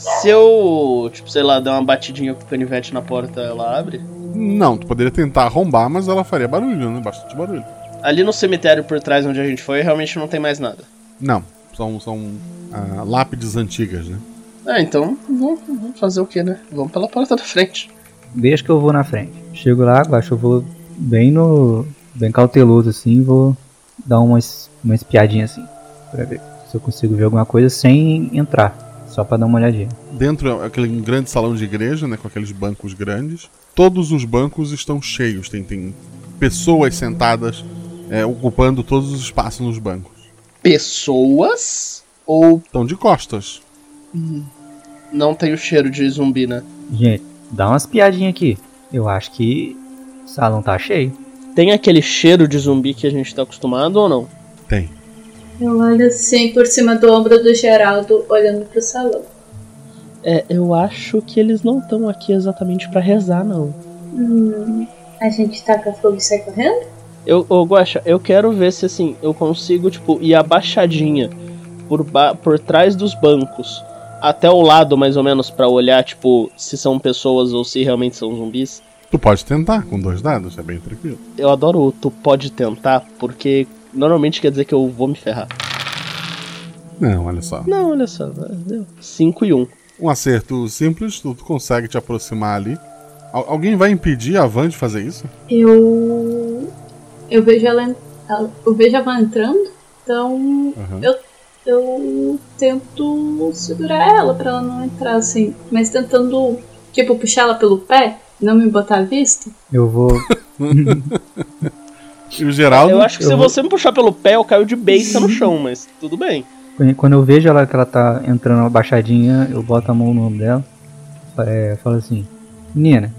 Se eu, tipo, sei lá, der uma batidinha com o canivete na porta, ela abre? Não, tu poderia tentar arrombar, mas ela faria barulho, né? Bastante barulho. Ali no cemitério por trás onde a gente foi, realmente não tem mais nada. Não, são, são ah, lápides antigas, né? Ah, então vamos, vamos fazer o que, né? Vamos pela porta da frente. Deixa que eu vou na frente. Chego lá, acho que eu vou bem no. bem cauteloso assim, vou dar uma, es- uma espiadinha assim. Pra ver se eu consigo ver alguma coisa sem entrar. Só pra dar uma olhadinha. Dentro é aquele grande salão de igreja, né? Com aqueles bancos grandes. Todos os bancos estão cheios. Tem, tem pessoas sentadas é, ocupando todos os espaços nos bancos. Pessoas? Ou Estão de costas. não tem o cheiro de zumbi, né? Gente, dá umas piadinhas aqui. Eu acho que o salão tá cheio. Tem aquele cheiro de zumbi que a gente tá acostumado ou não? Tem. Eu olho assim por cima do ombro do Geraldo, olhando pro salão. É, eu acho que eles não estão aqui exatamente pra rezar, não. Hum, a gente taca fogo e sai correndo? Eu, ô Guaxa, eu quero ver se assim, eu consigo, tipo, ir abaixadinha por, ba por trás dos bancos até o lado, mais ou menos, pra olhar, tipo, se são pessoas ou se realmente são zumbis. Tu pode tentar com dois dados, é bem tranquilo. Eu adoro o tu pode tentar, porque normalmente quer dizer que eu vou me ferrar. Não, olha só. Não, olha só, 5 e 1. Um. Um acerto simples, tu, consegue te aproximar ali. Al- alguém vai impedir a Van de fazer isso? Eu. Eu vejo ela. Eu vejo a Van entrando, então. Aham. Eu eu tento segurar ela pra ela não entrar assim. Mas tentando, tipo, puxar ela pelo pé, não me botar à vista. Eu vou. E o Geraldo. Eu acho que Eu se vou- você me puxar pelo pé, eu caio de beiça no chão, mas tudo bem. Quando eu vejo ela que ela tá entrando abaixadinha, eu boto a mão no ombro dela. É, falo assim: Menina,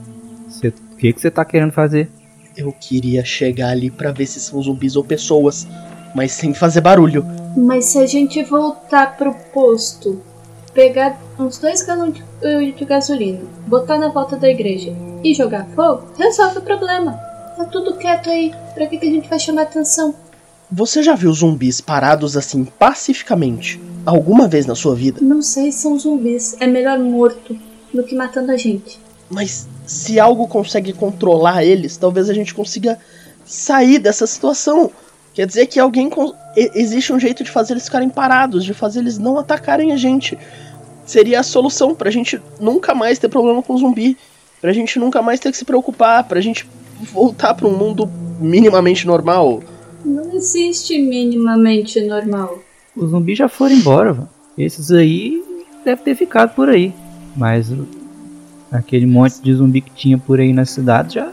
o que, que você tá querendo fazer? Eu queria chegar ali pra ver se são zumbis ou pessoas, mas sem fazer barulho. Mas se a gente voltar pro posto, pegar uns dois galões de, de gasolina, botar na volta da igreja e jogar fogo, resolve o problema. Tá tudo quieto aí. Pra que, que a gente vai chamar atenção? Você já viu zumbis parados assim pacificamente alguma vez na sua vida? Não sei, são zumbis. É melhor morto do que matando a gente. Mas se algo consegue controlar eles, talvez a gente consiga sair dessa situação. Quer dizer que alguém existe um jeito de fazer eles ficarem parados, de fazer eles não atacarem a gente. Seria a solução pra gente nunca mais ter problema com zumbi, pra gente nunca mais ter que se preocupar, pra gente voltar pra um mundo minimamente normal. Não existe minimamente normal. Os zumbis já foram embora. Esses aí devem ter ficado por aí. Mas aquele monte de zumbi que tinha por aí na cidade já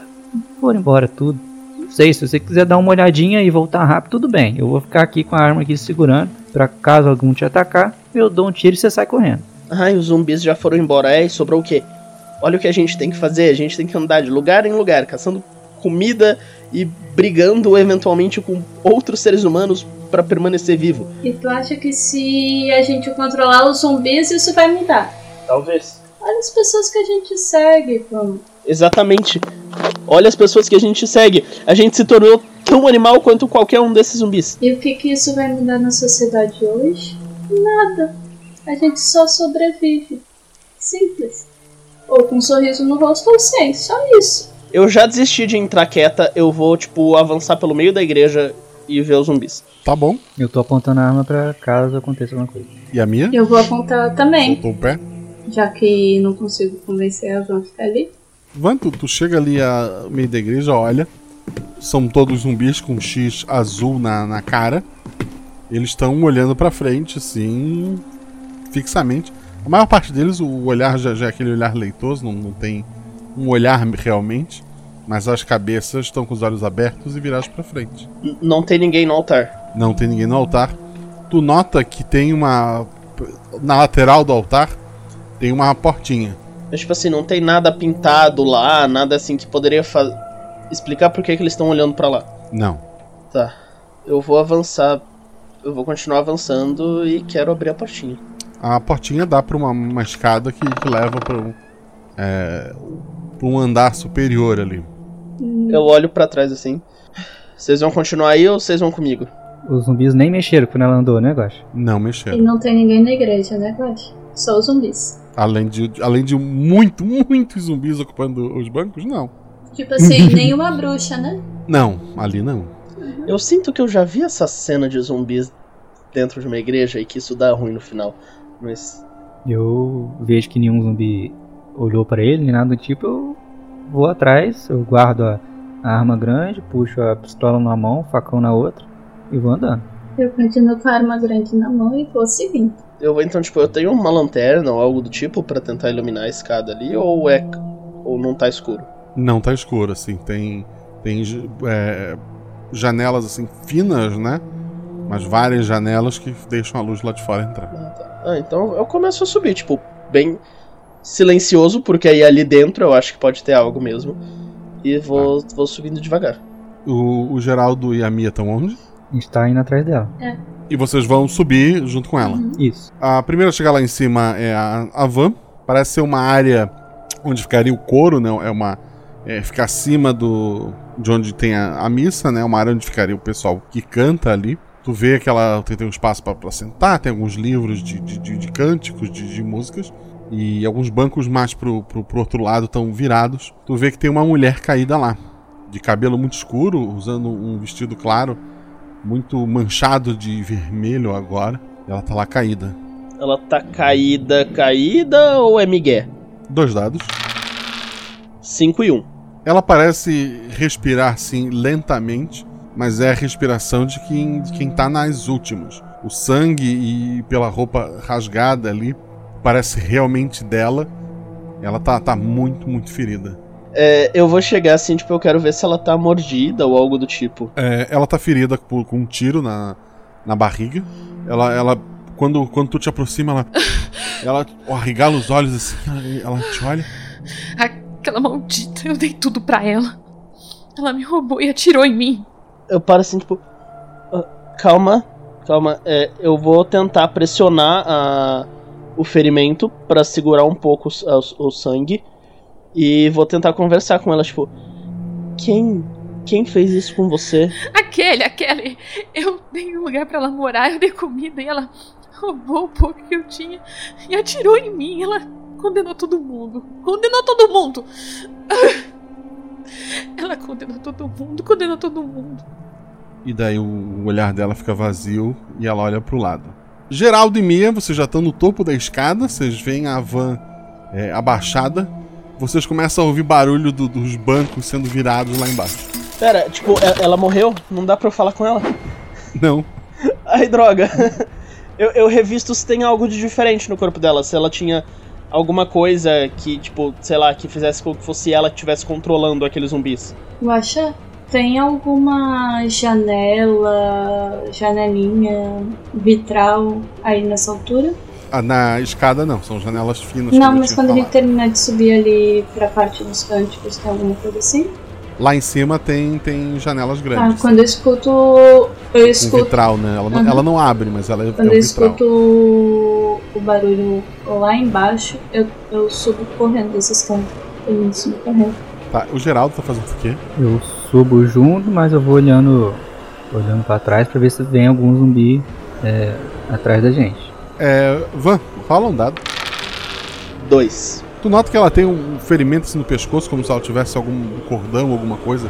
foram embora tudo. Não sei, se você quiser dar uma olhadinha e voltar rápido, tudo bem. Eu vou ficar aqui com a arma aqui segurando. Pra caso algum te atacar, eu dou um tiro e você sai correndo. Ai, os zumbis já foram embora. É, e sobrou o quê? Olha o que a gente tem que fazer. A gente tem que andar de lugar em lugar, caçando comida e brigando eventualmente com outros seres humanos pra permanecer vivo. E tu acha que se a gente controlar os zumbis, isso vai mudar? Talvez. Olha as pessoas que a gente segue, como. Exatamente. Olha as pessoas que a gente segue. A gente se tornou tão animal quanto qualquer um desses zumbis. E o que, que isso vai mudar na sociedade hoje? Nada. A gente só sobrevive. Simples. Ou com um sorriso no rosto ou sem, só isso. Eu já desisti de entrar quieta, eu vou, tipo, avançar pelo meio da igreja e ver os zumbis. Tá bom. Eu tô apontando a arma pra caso aconteça alguma coisa. E a minha? Eu vou apontar também, o pé. já que não consigo convencer a Van a ficar ali. Van, tu, tu chega ali ao meio da igreja, olha. São todos zumbis com um X azul na, na cara. Eles estão olhando pra frente, assim, fixamente. A maior parte deles, o olhar já, já é aquele olhar leitoso, não, não tem um olhar realmente. Mas as cabeças estão com os olhos abertos e virados pra frente. Não tem ninguém no altar. Não tem ninguém no altar. Tu nota que tem uma. Na lateral do altar, tem uma portinha. Mas, tipo assim, não tem nada pintado lá, nada assim que poderia explicar por que, que eles estão olhando pra lá. Não. Tá. Eu vou avançar. Eu vou continuar avançando e quero abrir a portinha. A portinha dá pra uma, uma escada que, que leva pra um, é, um andar superior ali. Eu olho pra trás assim. Vocês vão continuar aí ou vocês vão comigo? Os zumbis nem mexeram quando ela andou, né, Guax? Não E mexeram. não tem ninguém na igreja, né, Guache? Só os zumbis. Além de, além de muito, muitos zumbis ocupando os bancos, não. Tipo assim, nenhuma bruxa, né? Não, ali não. Eu sinto que eu já vi essa cena de zumbis dentro de uma igreja e que isso dá ruim no final. Mas. Eu vejo que nenhum zumbi olhou pra ele, nem nada do tipo, eu vou atrás, eu guardo a, a arma grande, puxo a pistola numa mão, o facão na outra e vou andando. Eu continuo com a arma grande na mão e vou seguindo. Eu vou então, tipo, eu tenho uma lanterna ou algo do tipo pra tentar iluminar a escada ali, ou é. ou não tá escuro? Não tá escuro, assim. Tem, tem é, janelas assim finas, né? Mas várias janelas que deixam a luz lá de fora entrar. Ah, então eu começo a subir, tipo, bem silencioso, porque aí ali dentro eu acho que pode ter algo mesmo. E vou, vou subindo devagar. O, o Geraldo e a Mia estão onde? A gente tá indo atrás dela. É. E vocês vão subir junto com ela. Isso. A primeira a chegar lá em cima é a, a van. Parece ser uma área onde ficaria o coro, né? É uma. É, fica acima do. de onde tem a, a missa, né? Uma área onde ficaria o pessoal que canta ali. Tu vê que ela tem, tem um espaço pra pra sentar, tem alguns livros de, de, de- de cânticos, de, de músicas. E alguns bancos mais pro, pro, pro outro lado estão virados. Tu vê que tem uma mulher caída lá. De cabelo muito escuro, usando um vestido claro, muito manchado de vermelho agora. Ela tá lá caída. Ela tá caída, caída ou é migué? Dois dados. 5 e 1. Um. Ela parece respirar sim lentamente, mas é a respiração de quem, de quem tá nas últimas. o sangue e pela roupa rasgada ali, parece realmente dela. Ela tá, tá muito, muito ferida. É, eu vou chegar assim, tipo, eu quero ver se ela tá mordida ou algo do tipo. É, ela tá ferida por, com um tiro na, na barriga. Ela, ela quando, quando tu te aproxima, ela, ela ó, arregala os olhos assim, ela, ela te olha. Aquela maldita, eu dei tudo pra ela. Ela me roubou e atirou em mim. Eu paro assim, tipo, "Ah, calma, calma, é, eu vou tentar pressionar a, o ferimento pra segurar um pouco o, o- o sangue e vou tentar conversar com ela, tipo, quem, quem fez isso com você? Aquele, aquele. Eu dei um lugar pra ela morar, eu dei comida e ela roubou o pouco que eu tinha e atirou em mim. Ela condenou todo mundo. Condenou todo mundo. Ela condenou todo mundo, condenou todo mundo. E daí o, o olhar dela fica vazio e ela olha pro lado. Geraldo e Mia, vocês já estão no topo da escada, vocês veem a van é, abaixada. Vocês começam a ouvir barulho do- dos bancos sendo virados lá embaixo. Pera, tipo, e- ela morreu? Não dá pra eu falar com ela? Não. Ai, droga. Eu, eu revisto se tem algo de diferente no corpo dela. Se ela tinha alguma coisa que, tipo, sei lá, que fizesse com que fosse ela que estivesse controlando aqueles zumbis. Guaxa, tem alguma janela, janelinha, vitral aí nessa altura? Ah, na escada não, são janelas finas. Não, mas quando a falado. gente terminar de subir ali pra parte dos cânticos, tem alguma coisa assim? Lá em cima tem, tem janelas Ah, grandes. quando eu escuto. Eu escuto. vitral, né? Ela, não- Uhum. ela não abre, mas ela é, é Quando um eu vitral. escuto o, o barulho lá embaixo, eu, eu subo correndo desses cantos. Eu subo correndo. Tá, o Geraldo tá fazendo o quê? Eu subo junto, mas eu vou olhando olhando para trás pra ver se vem algum zumbi é, atrás da gente. É. Van, fala um dado. Dois. Tu nota que ela tem um ferimento assim no pescoço, como se ela tivesse algum cordão, alguma coisa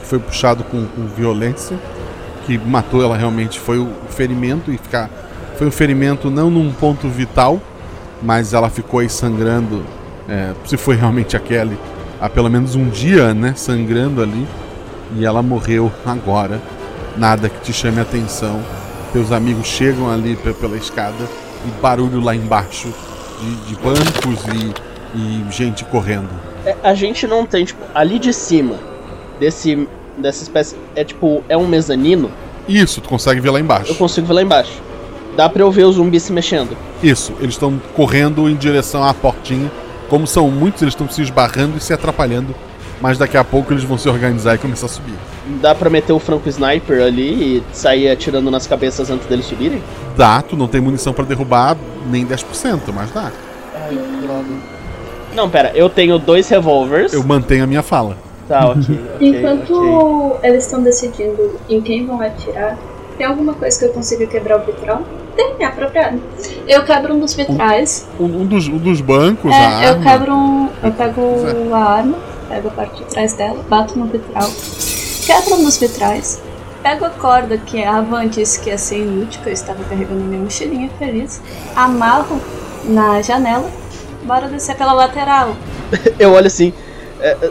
que foi puxado com, com violência, que matou ela realmente. Foi o ferimento e ficar. Foi um ferimento não num ponto vital, mas ela ficou aí sangrando. é, se foi realmente a Kelly, há pelo menos um dia, né? Sangrando ali. E ela morreu agora. Nada que te chame a atenção. Teus amigos chegam ali pe- pela escada e barulho lá embaixo de, de bancos e, e gente correndo. É, a gente não tem, tipo, ali de cima desse dessa espécie é tipo é um mezanino. Isso, tu consegue ver lá embaixo. Eu consigo ver lá embaixo. Dá pra eu ver os zumbis se mexendo. Isso, eles estão correndo em direção à portinha. Como são muitos, eles estão se esbarrando e se atrapalhando. Mas daqui a pouco eles vão se organizar e começar a subir. Dá pra meter o franco sniper ali e sair atirando nas cabeças antes deles subirem? Dá, tu não tem munição pra derrubar nem 10%, mas dá. Ai, droga. Não, pera, eu tenho dois revólveres. Eu mantenho a minha fala. Tá, ok. ok, Enquanto ok. eles estão decidindo em quem vão atirar, tem alguma coisa que eu consiga quebrar o vitral? Tem, é apropriado. Eu quebro um dos vitrais. Um, um dos, um dos bancos, a É, eu arma. quebro um. Eu pego a arma, pego a parte de trás dela, bato no vitral, quebro dos vitrais, pego a corda que a Van disse que ia ser inútil, que eu estava carregando minha mochilinha feliz, amarro na janela, bora descer pela lateral. Eu olho assim. é, é,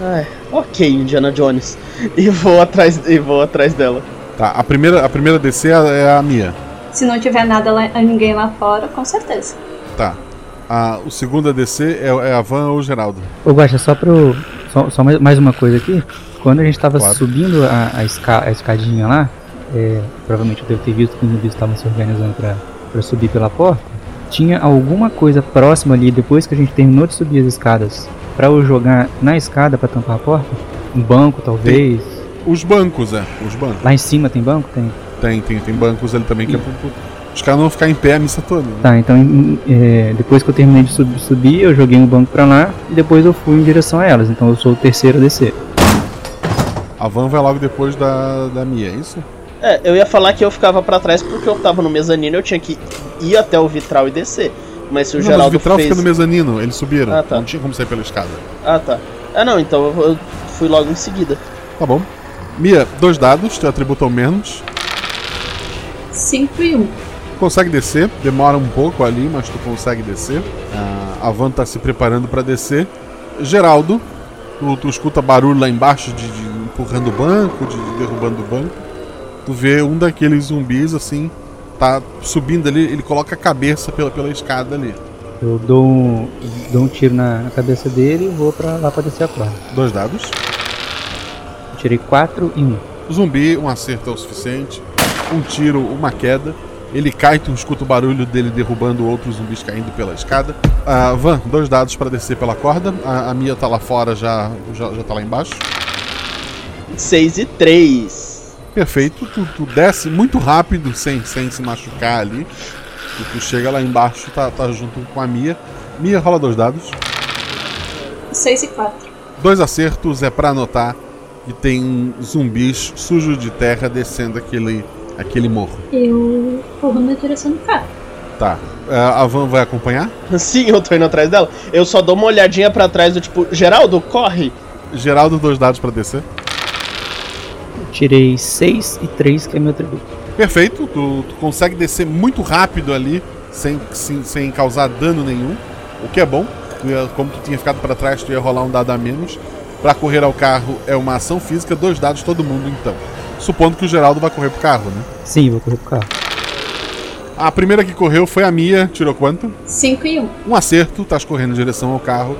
ai, ok, Indiana Jones. E vou atrás, e vou atrás dela. Tá, a primeira, a primeira a descer é a Mia. Se não tiver nada lá, ninguém lá fora, com certeza. Tá. A, o segundo a descer é, é a Van ou o Geraldo. Ô Guaxa, só pro. Só, só mais, uma coisa aqui. Quando a gente tava Claro. subindo a, a, esca, a escadinha lá, é, provavelmente eu devo ter visto que os zumbis estavam se organizando pra, pra subir pela porta. Tinha alguma coisa próxima ali, depois que a gente terminou de subir as escadas, pra eu jogar na escada pra tampar a porta? Um banco, talvez? Os bancos, é. Os bancos. Lá em cima tem banco? Tem. Tem, tem, tem bancos ali também que é pro, pro- Os caras não vão ficar em pé a missa toda. né? Tá, então é, depois que eu terminei de sub- subir, eu joguei um banco pra lá e depois eu fui em direção a elas. Então eu sou o terceiro a descer. A van vai logo depois da, da Mia, é isso? É, eu ia falar que eu ficava pra trás porque eu tava no mezanino eu tinha que ir até o vitral e descer. Mas se o não, mas o Geraldo vitral fez... fica no mezanino, eles subiram. Ah, tá. Não tinha como sair pela escada. Ah, tá. Ah, não, então eu, eu fui logo em seguida. Tá bom. Mia, dois dados, teu atributo ao menos. 5 e 1. Um. Consegue descer, demora um pouco ali, mas tu consegue descer. Ah, a van tá se preparando pra descer. Geraldo, tu, tu escuta barulho lá embaixo de, de empurrando o banco, de, de derrubando o banco. Tu vê um daqueles zumbis assim, tá subindo ali, ele coloca a cabeça pela, pela escada ali. Eu dou um, dou um tiro na, cabeça dele e vou pra lá pra descer a corda. Dois dados. Eu tirei 4 e 1. Um. Zumbi, um acerto é o suficiente. Um tiro, uma queda. Ele cai, tu escuta o barulho dele derrubando outros zumbis caindo pela escada. Ah, Van, dois dados para descer pela corda. A, a Mia tá lá fora, já, já, já tá lá embaixo. 6 e 3. Perfeito, tu, tu desce muito rápido, sem, sem se machucar ali. E tu chega lá embaixo, tá, tá junto com a Mia. Mia, rola dois dados. 6 e 4. Dois acertos é pra anotar que tem zumbis sujos de terra descendo aquele, aquele morro. Eu corro na direção do carro. Tá. É, A Van vai acompanhar? Sim, eu tô indo atrás dela. Eu só dou uma olhadinha pra trás do tipo, Geraldo, corre. Geraldo, dois dados pra descer. Eu tirei 6 e 3, que é meu atributo. Perfeito, tu, tu consegue descer muito rápido ali, sem, sem, sem causar dano nenhum, o que é bom. Tu ia- como tu tinha ficado pra trás, tu ia rolar um dado a menos. Pra correr ao carro é uma ação física, dois dados todo mundo então. Supondo que o Geraldo vai correr pro carro, né? Sim, vou correr pro carro. A primeira que correu foi a Mia, tirou quanto? 5 e 1. Um acerto, estás correndo em direção ao carro.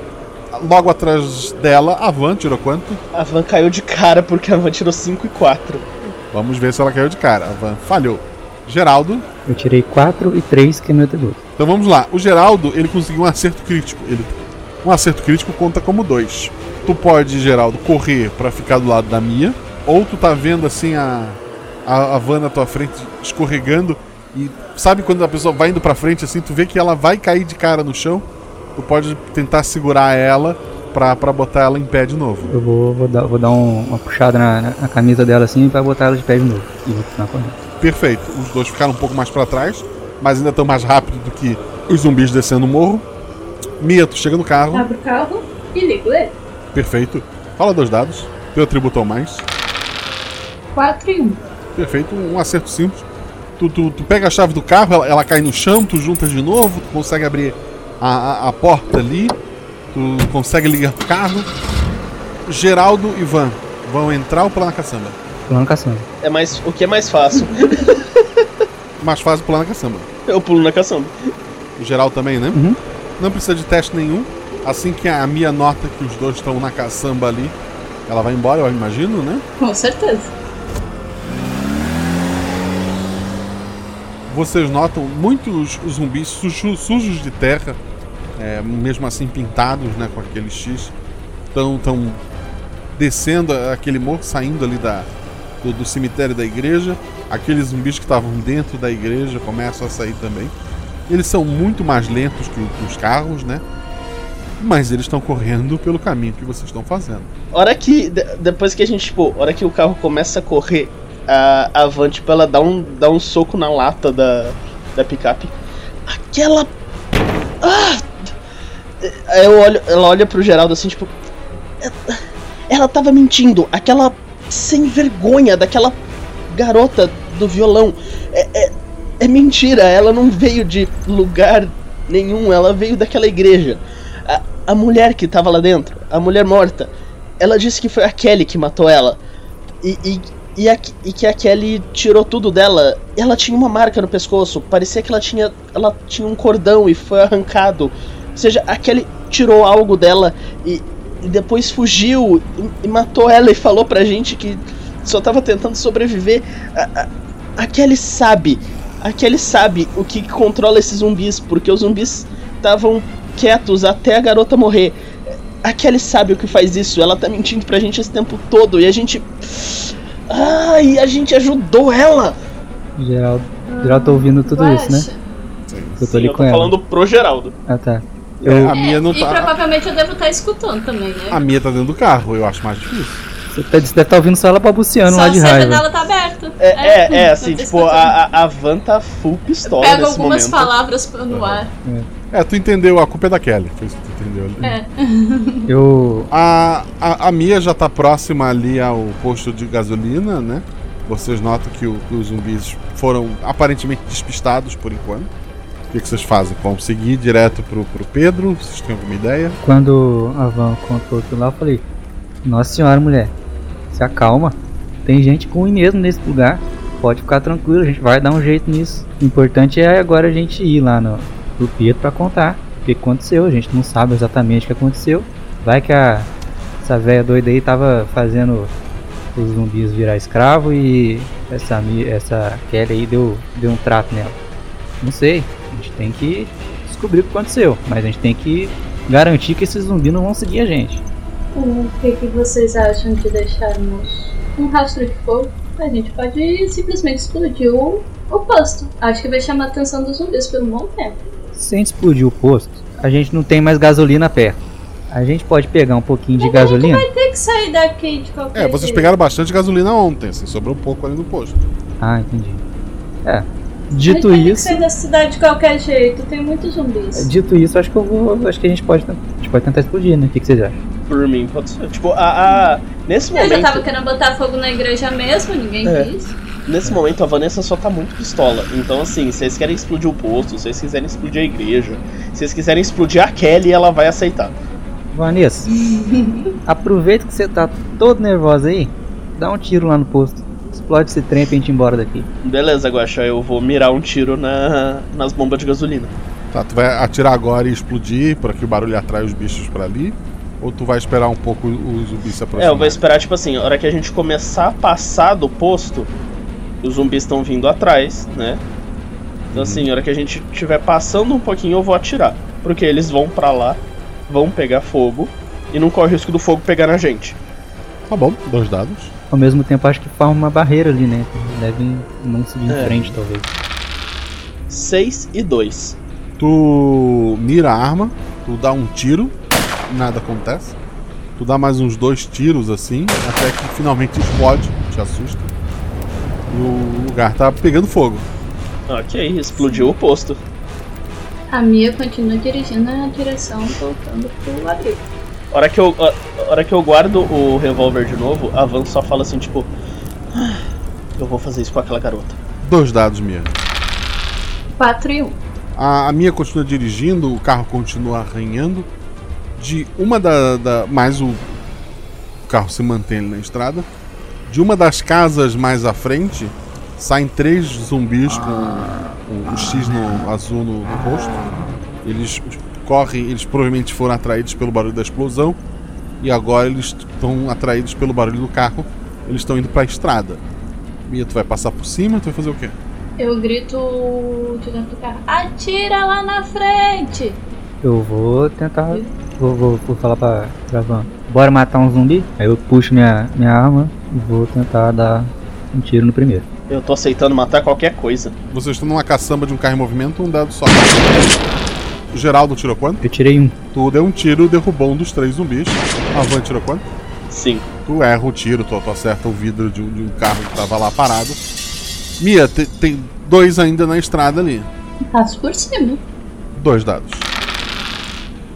Logo atrás dela, a Van tirou quanto? A Van caiu de cara porque a Van tirou 5 e 4. Vamos ver se ela caiu de cara. A Van falhou. Geraldo. Eu tirei 4 e 3, que é meu atributo. Então vamos lá. O Geraldo, ele conseguiu um acerto crítico. Ele, um acerto crítico conta como dois. Tu pode, Geraldo, correr pra ficar do lado da Mia. Ou tu tá vendo assim a, a, a van na tua frente escorregando. E sabe quando a pessoa vai indo pra frente assim, tu vê que ela vai cair de cara no chão. Tu pode tentar segurar ela pra, pra botar ela em pé de novo. Eu vou, vou dar, vou dar um- uma puxada na, na- na camisa dela assim pra botar ela de pé de novo. E vou continuar correndo. Perfeito. Os dois ficaram um pouco mais pra trás, mas ainda estão mais rápido do que os zumbis descendo o morro. Mia, tu chega no carro. Abro o carro e ligo ele. Perfeito. Fala dois dados. Teu atributo ao mais. 4 e 1. Perfeito. Um acerto simples. Tu, tu, tu pega a chave do carro, ela, ela cai no chão, tu juntas de novo, tu consegue abrir a, a, a porta ali, tu consegue ligar o carro. Geraldo e Van vão entrar ou pular na caçamba? Pular na caçamba. É mais, o que é mais fácil? Mais fácil pular na caçamba. Eu pulo na caçamba. O Geraldo também, né? Uhum. Não precisa de teste nenhum. Assim que a Mia nota que os dois estão na caçamba ali, ela vai embora, eu imagino, né? Com certeza. Vocês notam muitos zumbis sujos, sujos de terra, é, mesmo assim pintados né, com aquele X. Estão tão descendo aquele morro, saindo ali da, do, do cemitério da igreja. Aqueles zumbis que estavam dentro da igreja começam a sair também. Eles são muito mais lentos que, os carros, né? Mas eles estão correndo pelo caminho que vocês estão fazendo. Hora que. de- depois que a gente, tipo, hora que o carro começa a correr, a, a Van, tipo, ela dá um, dá um soco na lata da, da picape. Aquela. Ah! Eu olho, ela olha pro Geraldo assim, tipo. "Ela- Ela tava mentindo. Aquela sem vergonha daquela garota do violão. É, é, é mentira. Ela não veio de lugar nenhum. Ela veio daquela igreja. A, a mulher que tava lá dentro, a mulher morta, ela disse que foi a Kelly que matou ela. E, e, e, a- e que a Kelly tirou tudo dela. Ela tinha uma marca no pescoço. Parecia que ela tinha, ela tinha um cordão e foi arrancado. Ou seja, a Kelly tirou algo dela e, e depois fugiu e, e matou ela e falou pra gente que só tava tentando sobreviver. A, a, a Kelly sabe. A Kelly sabe o que controla esses zumbis, porque os zumbis estavam quietos até a garota morrer. A Kelly sabe o que faz isso, ela tá mentindo pra gente esse tempo todo e a gente. Ai, a gente ajudou ela! Geraldo, Geraldo tá ouvindo tudo isso, né? Eu tô ali eu com tô ela. falando pro Geraldo. Ah, tá. É, Eu, a Mia não E tá. provavelmente eu devo estar escutando também, né? A Mia tá dentro do carro, eu acho mais difícil. Você tá- você deve estar ouvindo só ela babuceando Só lá de se a raiva. janela tá aberta. É, é, é, tô assim, tipo, a, a, a Van tá full pistola nesse algumas momento. palavras no ar. É, tu entendeu, a culpa é da Kelly. Foi isso que tu entendeu ali. É. Eu. A, a, a Mia já tá próxima ali ao posto de gasolina, né? Vocês notam que, o- que os zumbis foram aparentemente despistados por enquanto. O que, que vocês fazem? Vão seguir direto pro, pro Pedro? Vocês têm alguma ideia? Quando a Van contou aquilo lá, eu falei: Nossa senhora, mulher, se acalma. Tem gente ruim mesmo nesse lugar. Pode ficar tranquilo, a gente vai dar um jeito nisso. O importante é agora a gente ir lá no, pro Pietro pra contar o que aconteceu. A gente não sabe exatamente o que aconteceu. Vai que a, essa velha doida aí tava fazendo os zumbis virar escravo e essa, essa Kelly aí deu, deu um trato nela. Não sei, a gente tem que descobrir o que aconteceu, mas a gente tem que garantir que esses zumbis não vão seguir a gente. O que, que vocês acham de deixarmos um rastro de fogo? A gente pode simplesmente explodir o, o posto. Acho que vai chamar a atenção dos zumbis por um bom tempo. Se a gente explodir o posto, a gente não tem mais gasolina perto. A gente pode pegar um pouquinho de gasolina? Vai ter que sair daqui de qualquer É, vocês jeito. pegaram bastante gasolina ontem, assim, sobrou um pouco ali no posto. Ah, entendi. É. A Dito gente vai ter que isso, sair da cidade de qualquer jeito. Tem muitos zumbis. dito isso, acho que eu vou. Acho que a gente pode, a gente pode tentar explodir, né? O que, que vocês acham? Por mim, pode ser. Tipo, a, a- nesse Eu já momento. tava querendo botar fogo na igreja mesmo, ninguém É. quis. Nesse momento a Vanessa só tá muito pistola. Então, assim, se vocês querem explodir o posto, se vocês quiserem explodir a igreja, se vocês quiserem explodir a Kelly, ela vai aceitar. Vanessa, aproveita que você tá todo nervosa aí, dá um tiro lá no posto. Explode esse trem pra gente ir embora daqui. Beleza, Guaxa, eu vou mirar um tiro na, nas bombas de gasolina. Tá, tu vai atirar agora e explodir para que o barulho atrai os bichos pra ali? Ou tu vai esperar um pouco os zumbis se É, aproximarem? eu vou esperar, tipo assim, a hora que a gente começar a passar do posto, os zumbis estão vindo atrás, né? Então, assim, a hora que a gente estiver passando um pouquinho, eu vou atirar. Porque eles vão pra lá, vão pegar fogo, e não corre o risco do fogo pegar na gente. Tá bom, dois dados. Ao mesmo tempo, acho que forma uma barreira ali, né? Devem não seguir em É. frente, talvez. 6 e 2. Tu mira a arma, tu dá um tiro, nada acontece. Tu dá mais uns dois tiros assim, até que finalmente explode, te assusta. E o lugar tá pegando fogo. Ok, explodiu o posto. A Mia continua dirigindo na direção voltando pro abrigo. A hora que eu, a hora que eu guardo o revólver de novo, a Van só fala assim, tipo. "Ah, Eu vou fazer isso com aquela garota. Dois dados, Mia. 4 e 1. A, a Mia continua dirigindo, o carro continua arranhando. De uma da. da mais o, carro se mantém ali na estrada. De uma das casas mais à frente, saem três zumbis com o, o X no, azul no, no rosto. Eles correm, eles provavelmente foram atraídos pelo barulho da explosão. E agora eles estão atraídos pelo barulho do carro. Eles estão indo para a estrada. Mia, tu vai passar por cima, tu vai fazer o quê? Eu grito de dentro do carro: Atira lá na frente! Eu vou tentar. Vou, vou, vou falar pra, pra Van. Bora matar um zumbi? Aí eu puxo minha, minha arma e vou tentar dar um tiro no primeiro. Eu tô aceitando matar qualquer coisa. Vocês estão numa caçamba de um carro em movimento, um dado só. O Geraldo tirou quanto? Eu tirei um. Tu deu um tiro, derrubou um dos três zumbis. A Van tirou quanto? Sim. Tu erra o tiro, tu, tu acerta o vidro de um, de um carro que tava lá parado. Mia, te- tem dois ainda na estrada ali. Passo por cima. Dois dados.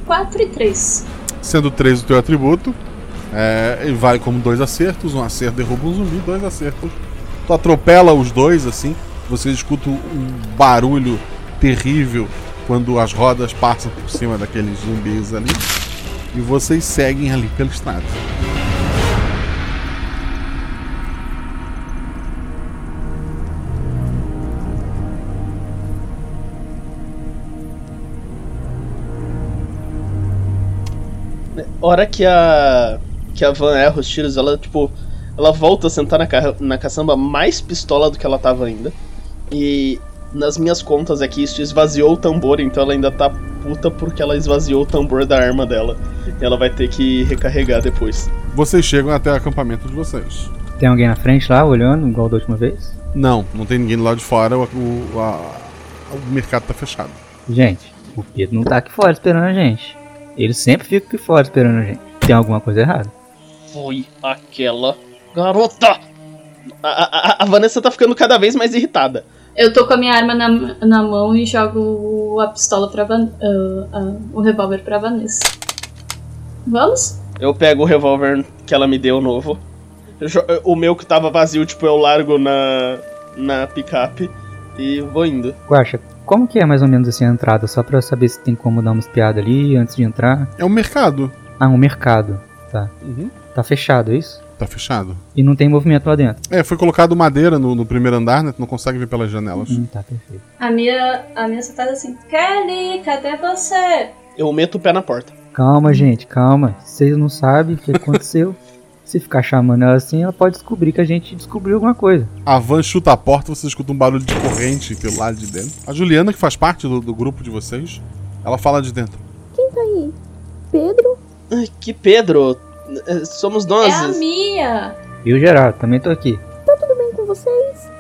4 e 3. Sendo três o teu atributo, é, vale como dois acertos. Um acerto derruba um zumbi, dois acertos. Tu atropela os dois assim. Você escuta um barulho terrível quando as rodas passam por cima daqueles zumbis ali. E vocês seguem ali pela estrada. Hora que a que a Van erra os tiros, ela tipo, ela volta a sentar na, ca na caçamba mais pistola do que ela tava ainda. E nas minhas contas aqui isso esvaziou o tambor, então ela ainda tá puta porque ela esvaziou o tambor da arma dela. E ela vai ter que recarregar depois. Vocês chegam até o acampamento de vocês. Tem alguém na frente lá olhando, igual da última vez? Não, não tem ninguém do lado de fora, o, o, a- o mercado tá fechado. Gente, o Pedro não tá aqui fora esperando a gente. Ele sempre fica aqui fora esperando a gente. Tem alguma coisa errada. Foi aquela garota! A, a- a- Vanessa tá ficando cada vez mais irritada. Eu tô com a minha arma na, na mão e jogo a pistola pra Van, ah, ah, o revólver pra Vanessa. Vamos? Eu pego o revólver que ela me deu novo. Eu O meu que tava vazio, tipo, eu largo na, na picape e vou indo. Guaxa, como que é mais ou menos assim a entrada? Só pra eu saber se tem como dar uma espiada ali antes de entrar. É um mercado. Ah, um mercado. Tá. Uhum. Tá fechado, é isso? Tá fechado. E não tem movimento lá dentro. É, foi colocado madeira no, no primeiro andar, né? Tu não consegue ver pelas janelas. Hum, tá perfeito. A minha, a minha só assim: Kelly, cadê você? Eu meto o pé na porta. Calma, gente, calma. Vocês não sabem o que aconteceu. Se ficar chamando ela assim, ela pode descobrir que a gente descobriu alguma coisa. A van chuta a porta, você escuta um barulho de corrente pelo lado de dentro. A Juliana, que faz parte do, do grupo de vocês, ela fala de dentro. Quem tá aí? Pedro? Ai, Que Pedro? Eh, Somos nós. É a minha. E o Gerardo, também tô aqui. Tá tudo bem com vocês?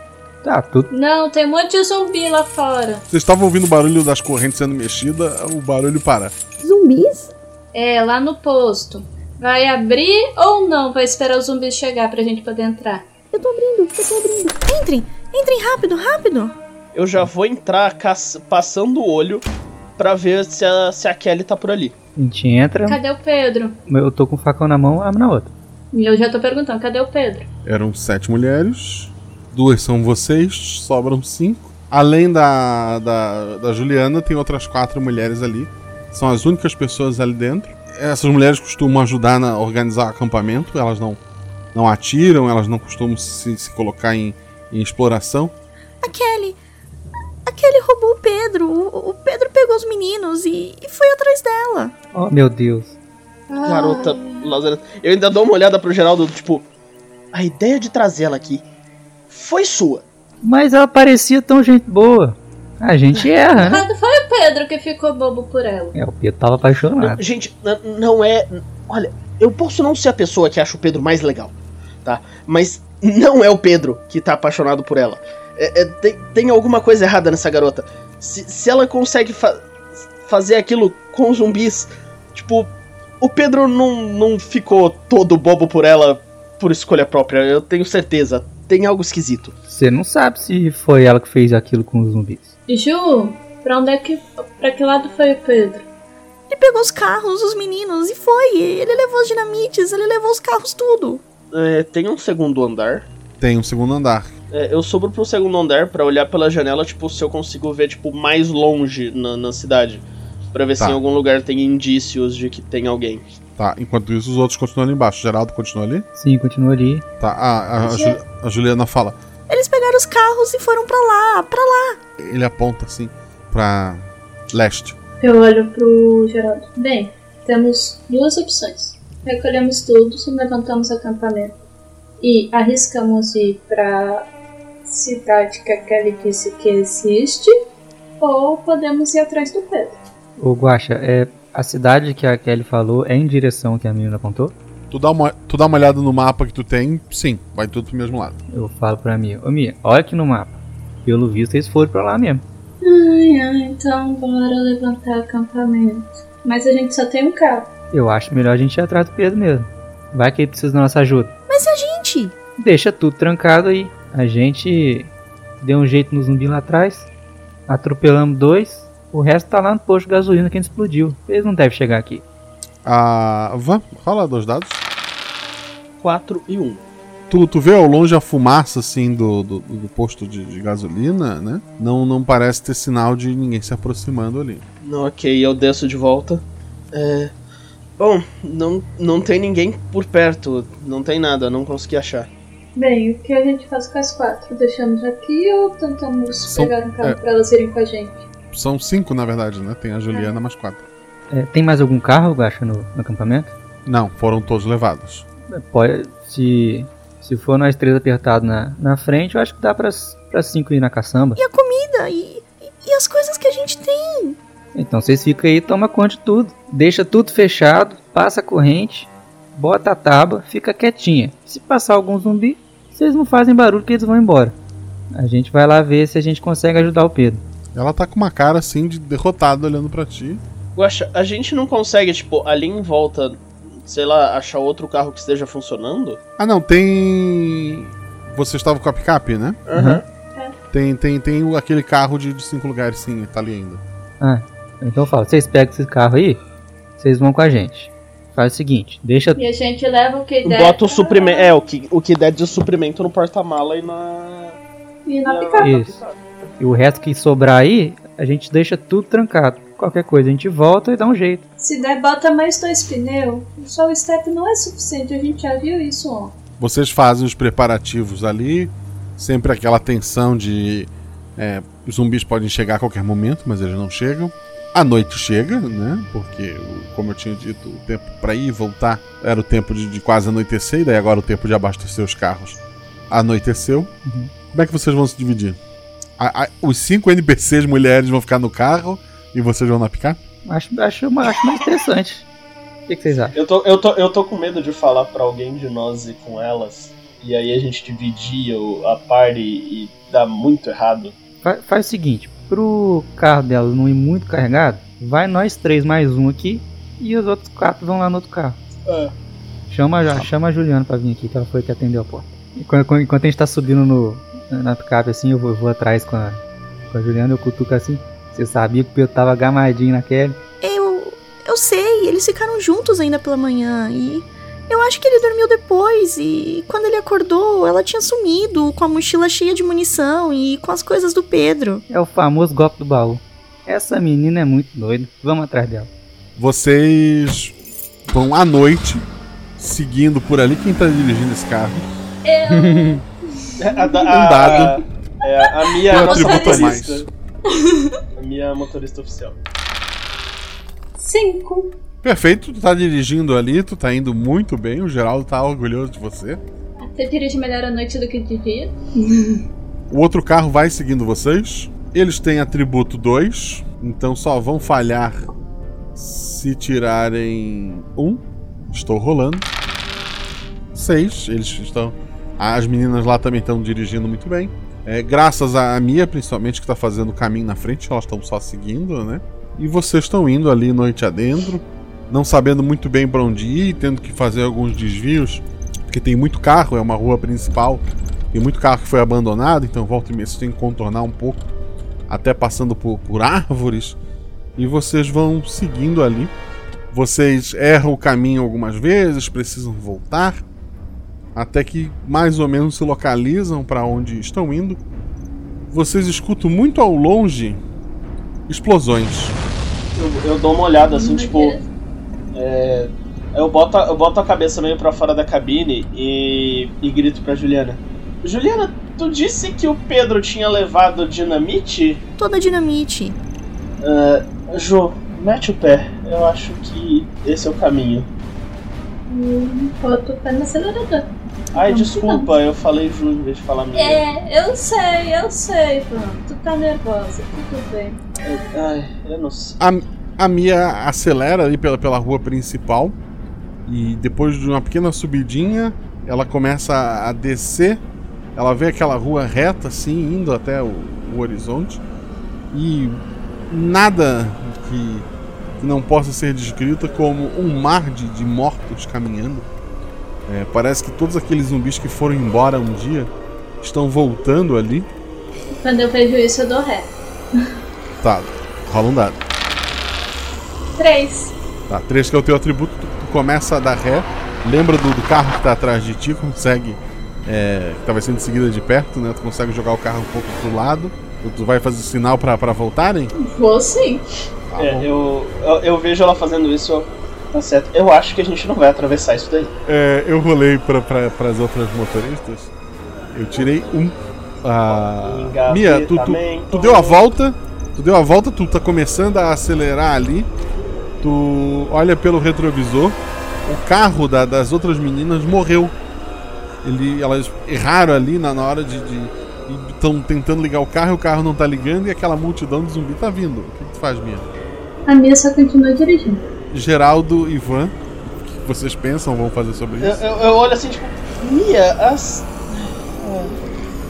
Tá, tudo. Não, tem um monte de zumbi lá fora. Vocês estavam ouvindo o barulho das correntes sendo mexida, o barulho para. Zumbis? É, lá no posto. Vai abrir ou não? Vai esperar os zumbis chegar pra gente poder entrar. Eu tô abrindo, eu tô abrindo. Entrem, entrem rápido, rápido. Eu já vou entrar passando o olho pra ver se a, se a Kelly tá por ali. A gente entra, Cadê o Pedro? eu tô com o facão na mão, arma na outra. E eu já tô perguntando, cadê o Pedro? Eram sete mulheres, duas são vocês, sobram cinco. Além da, da, da Juliana, tem outras quatro mulheres ali. São as únicas pessoas ali dentro. Essas mulheres costumam ajudar a organizar acampamento, elas não, não atiram, elas não costumam se, se colocar em, em exploração. A Kelly. A Kelly roubou o Pedro. O, o Pedro pegou os meninos e, e foi atrás dela. Oh, meu Deus. Garota Lazareta. Eu ainda dou uma olhada pro Geraldo, tipo, a ideia de trazê-la aqui foi sua. Mas ela parecia tão gente boa. A gente erra, né? Não o Pedro que ficou bobo por ela. É, o Pedro tava apaixonado. Gente, n- não é. Olha, eu posso não ser a pessoa que acha o Pedro mais legal, tá? Mas não é o Pedro que tá apaixonado por ela. É- é, tem, tem alguma coisa errada nessa garota. Se, se ela consegue fa- fazer aquilo com os zumbis, tipo, o Pedro não, não ficou todo bobo por ela por escolha própria, eu tenho certeza. Tem algo esquisito. Você não sabe se foi ela que fez aquilo com os zumbis. Ju, pra onde é que. Pra que lado foi o Pedro? Ele pegou os carros, os meninos e foi. Ele levou os dinamites, ele levou os carros, tudo. É, tem um segundo andar. Tem um segundo andar. É, eu sobro pro segundo andar pra olhar pela janela, tipo, se eu consigo ver, tipo, mais longe na, na cidade. Pra ver Tá. se em algum lugar tem indícios de que tem alguém. Tá, enquanto isso, os outros continuam ali embaixo. Geraldo continua ali? Sim, continua ali. Tá, a, a, a Ju- a Juliana fala. Eles pegaram os carros e foram pra lá, pra lá. Ele aponta assim pra leste. Eu olho pro Geraldo. Bem, temos duas opções. Recolhemos tudo, levantamos acampamento e arriscamos ir pra cidade que a Kelly disse que existe, ou podemos ir atrás do Pedro. Ô, Guaxa, é, a cidade que a Kelly falou é em direção que a menina apontou? Tu dá, uma, tu dá uma olhada no mapa que tu tem, sim, vai tudo pro mesmo lado. Eu falo pra Mia, ô Mia, olha aqui no mapa. Pelo visto eles foram pra lá mesmo. Ai, ai, então bora levantar acampamento. Mas a gente só tem um carro. Eu acho melhor a gente ir atrás do Pedro mesmo. Vai que ele precisa da nossa ajuda. Mas a gente? Deixa tudo trancado aí. A gente deu um jeito no zumbi lá atrás. Atropelamos dois. O resto tá lá no posto de gasolina que a gente explodiu. Eles não devem chegar aqui. A Van, fala dois dados. 4 e 1. Tu, tu vê ao longe a fumaça assim do, do, do posto de, de gasolina, né? Não, não parece ter sinal de ninguém se aproximando ali. Ok, eu desço de volta. É. Bom, não, não tem ninguém por perto. Não tem nada, não consegui achar. Bem, o que a gente faz com as quatro? Deixamos aqui ou tentamos São- pegar um carro é. pra elas irem com a gente? São cinco, na verdade, né? Tem a Juliana mais quatro. É, tem mais algum carro, Guaxa, no, no acampamento? Não, foram todos levados. É, Pode, se, se for nós três apertados na, na frente, eu acho que dá pra, pra cinco ir na caçamba. E a comida? E, e, as coisas que a gente tem? Então vocês ficam aí e toma conta de tudo. Deixa tudo fechado, passa a corrente, bota a tábua, fica quietinha. Se passar algum zumbi, vocês não fazem barulho que eles vão embora. A gente vai lá ver se a gente consegue ajudar o Pedro. Ela tá com uma cara assim de derrotado olhando pra ti. Guaxa, a gente não consegue, tipo, ali em volta, sei lá, achar outro carro que esteja funcionando? Ah, não, tem. Você estava com a picape, né? Aham. Tem, tem, tem o- aquele carro de, de cinco lugares, sim, tá ali ainda. Ah, então eu falo, vocês pegam esse carro aí, vocês vão com a gente. Faz o seguinte, deixa E a gente leva o que der Bota o suprimento. É, o que, o que der de suprimento no porta-mala e na. e na picape. isso. E o resto que sobrar aí, a gente deixa tudo trancado. Qualquer coisa a gente volta e dá um jeito. Se der, bota mais dois pneus. Só o step não é suficiente, a gente já viu isso ontem. Vocês fazem os preparativos ali, sempre aquela tensão de é, os zumbis podem chegar a qualquer momento, mas eles não chegam. A noite chega, né? Porque, como eu tinha dito, o tempo para ir e voltar era o tempo de, de, quase anoitecer, e daí agora o tempo de abastecer os carros anoiteceu. Uhum. Como é que vocês vão se dividir? A, a, os cinco NPCs mulheres vão ficar no carro e vocês vão na picar? Acho, acho, acho mais interessante. O que, que, vocês acham? Eu tô, eu, tô, eu tô com medo de falar para alguém de nós ir com elas. E aí a gente dividir a party e dar muito errado. Faz, faz o seguinte, pro carro delas não ir muito carregado, vai nós três mais um aqui e os outros quatro vão lá no outro carro. É. Chama, já, chama a Juliana pra vir aqui, que ela foi que atendeu a porta. Enquanto, enquanto a gente tá subindo no, na picape assim, eu vou, eu vou atrás com a, com a Juliana, eu cutuco assim. Você sabia que o Pedro tava gamadinho naquele? Eu. Eu sei, eles ficaram juntos ainda pela manhã e. Eu acho que ele dormiu depois e quando ele acordou, ela tinha sumido com a mochila cheia de munição e com as coisas do Pedro. É o famoso golpe do baú. Essa menina é muito doida. Vamos atrás dela. Vocês vão à noite seguindo por ali. Quem tá dirigindo esse carro? Eu. a, um dado. A, é, a minha um atributo a mais. A minha motorista oficial. Cinco. Perfeito, tu tá dirigindo ali, tu tá indo muito bem, o Geraldo tá orgulhoso de você. Você dirige melhor à noite do que de dia? O outro carro vai seguindo vocês. Eles têm atributo 2, então só vão falhar se tirarem um. Estou rolando. 6, eles estão. As meninas lá também estão dirigindo muito bem. É, graças a Mia, principalmente, que está fazendo o caminho na frente, elas estão só seguindo, né? E vocês estão indo ali noite adentro não sabendo muito bem para onde ir, tendo que fazer alguns desvios, porque tem muito carro, é uma rua principal, tem muito carro que foi abandonado, então volta e meia você tem que contornar um pouco, até passando por, por árvores, e vocês vão seguindo ali. Vocês erram o caminho algumas vezes, precisam voltar, até que mais ou menos se localizam para onde estão indo. Vocês escutam muito ao longe explosões. Eu, eu dou uma olhada assim, tipo, é, eu, boto, eu boto a cabeça meio pra fora da cabine e, e grito pra Juliana. Juliana, tu disse que o Pedro tinha levado dinamite? Toda dinamite. Uh, mete o pé. Eu acho que esse é o caminho. Hum, bota o pé no acelerador. Ai, desculpa, eu falei Ju em vez de falar minha. É, eu sei, eu sei, pronto. Tu tá nervosa, tudo bem. Ai, eu não sei. A, a Mia acelera ali pela, pela rua principal e depois de uma pequena subidinha, ela começa a descer. Ela vê aquela rua reta assim, indo até o, o horizonte e nada que, que, não possa ser descrito como um mar de, de mortos caminhando. É, parece que todos aqueles zumbis que foram embora um dia estão voltando ali. Quando eu vejo isso, eu dou ré. Tá, rola um dado. 3. Tá, 3 que é o teu atributo, tu, começa a dar ré, lembra do, do, carro que tá atrás de ti, consegue. É, que tava sendo seguida de perto, né? Tu consegue jogar o carro um pouco pro lado. Tu, tu vai fazer sinal pra, pra voltarem? Vou sim. Tá é, eu, eu, eu, vejo ela fazendo isso. Tá certo. Eu acho que a gente não vai atravessar isso daí. É, eu rolei pra, pra, pras outras motoristas. Eu tirei um. Ah, Mia, tu, tu, tu deu a volta. Tu deu a volta, tu tá começando a acelerar ali. Tu olha pelo retrovisor, o carro da, das outras meninas morreu. Ele, elas erraram ali na, na hora de. Estão tentando ligar o carro e o carro não tá ligando e aquela multidão de zumbi tá vindo. O que, que tu faz, Mia? A Mia só continua dirigindo. Geraldo e Ivan, o que vocês pensam vão fazer sobre isso? Eu, eu, eu olho assim, tipo, Mia, as.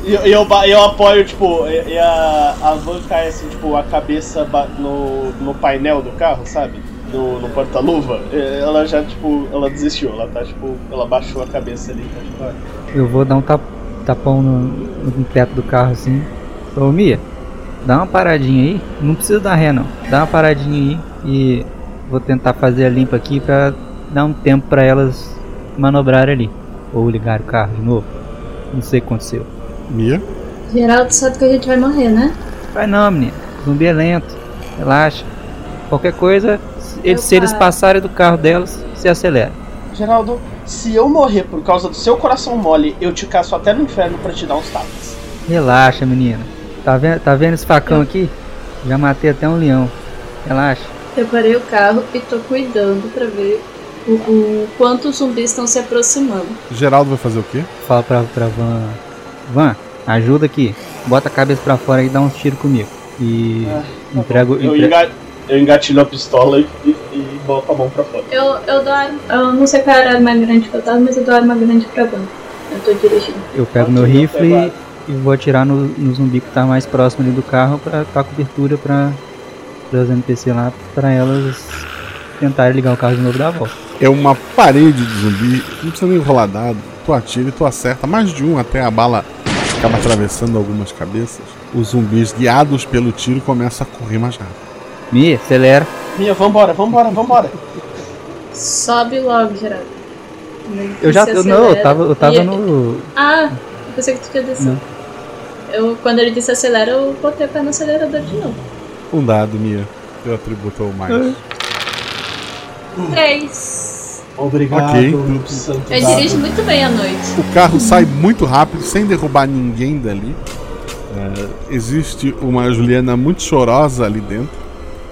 E eu, eu, eu, apoio, tipo, e a, a van cai assim, tipo, a cabeça no, no painel do carro, sabe? no, no porta-luva, ela já, tipo, ela desistiu, ela tá, tipo, ela baixou a cabeça ali, tá, tipo, ah. Eu vou dar um tap, tapão no, no teto do carro assim. Ô Mia, dá uma paradinha aí, não precisa dar ré não, dá uma paradinha aí e vou tentar fazer a limpa aqui pra dar um tempo pra elas manobrarem ali. Ou ligar o carro de novo. Não sei o que aconteceu. Mia? Geraldo sabe que a gente vai morrer, né? Vai não, menina. Zumbi é lento. Relaxa. Qualquer coisa, eles, se eles passarem do carro delas, se acelera. Geraldo, Se eu morrer por causa do seu coração mole, eu te caço até no inferno pra te dar uns tapas. Relaxa, menina. Tá vendo, tá vendo esse facão aqui? Já matei até um leão. Relaxa. Eu parei o carro e tô cuidando pra ver o, o quanto os zumbis estão se aproximando. Geraldo vai fazer o quê? Fala pra, pra Van. Van, ajuda aqui. Bota a cabeça pra fora e dá uns tiros comigo. E entrego. Eu, entre- enga... eu engatilho a pistola e, e, e boto a mão pra fora. Eu, eu dou arma. Eu não sei qual era a arma grande que eu tava, mas eu dou arma grande pra Van. Eu tô dirigindo. Eu pego meu rifle e, e vou atirar no, no zumbi que tá mais próximo ali do carro pra dar cobertura pra, pras NPC lá, pra elas tentarem ligar o carro de novo e dar a volta. É uma parede de zumbi, não precisa nem rolar dado. Tu atira e tu acerta mais de um até a bala acaba atravessando algumas cabeças. Os zumbis, guiados pelo tiro, começam a correr mais rápido. Mi, acelera. Mia, vambora, vambora, vambora. Sobe logo, Geraldo. Eu já. Eu, não, eu tava, eu tava E- no. Ah, eu pensei que tu tinha descido. Eu, quando ele disse acelera, eu botei o pé no acelerador de novo. Um dado, Mia. Teu atributo é o mais. Três. Obrigado, Ok. santo Eu dado. dirijo muito bem à noite. O carro sai muito rápido, sem derrubar ninguém dali. É, existe uma Juliana muito chorosa ali dentro.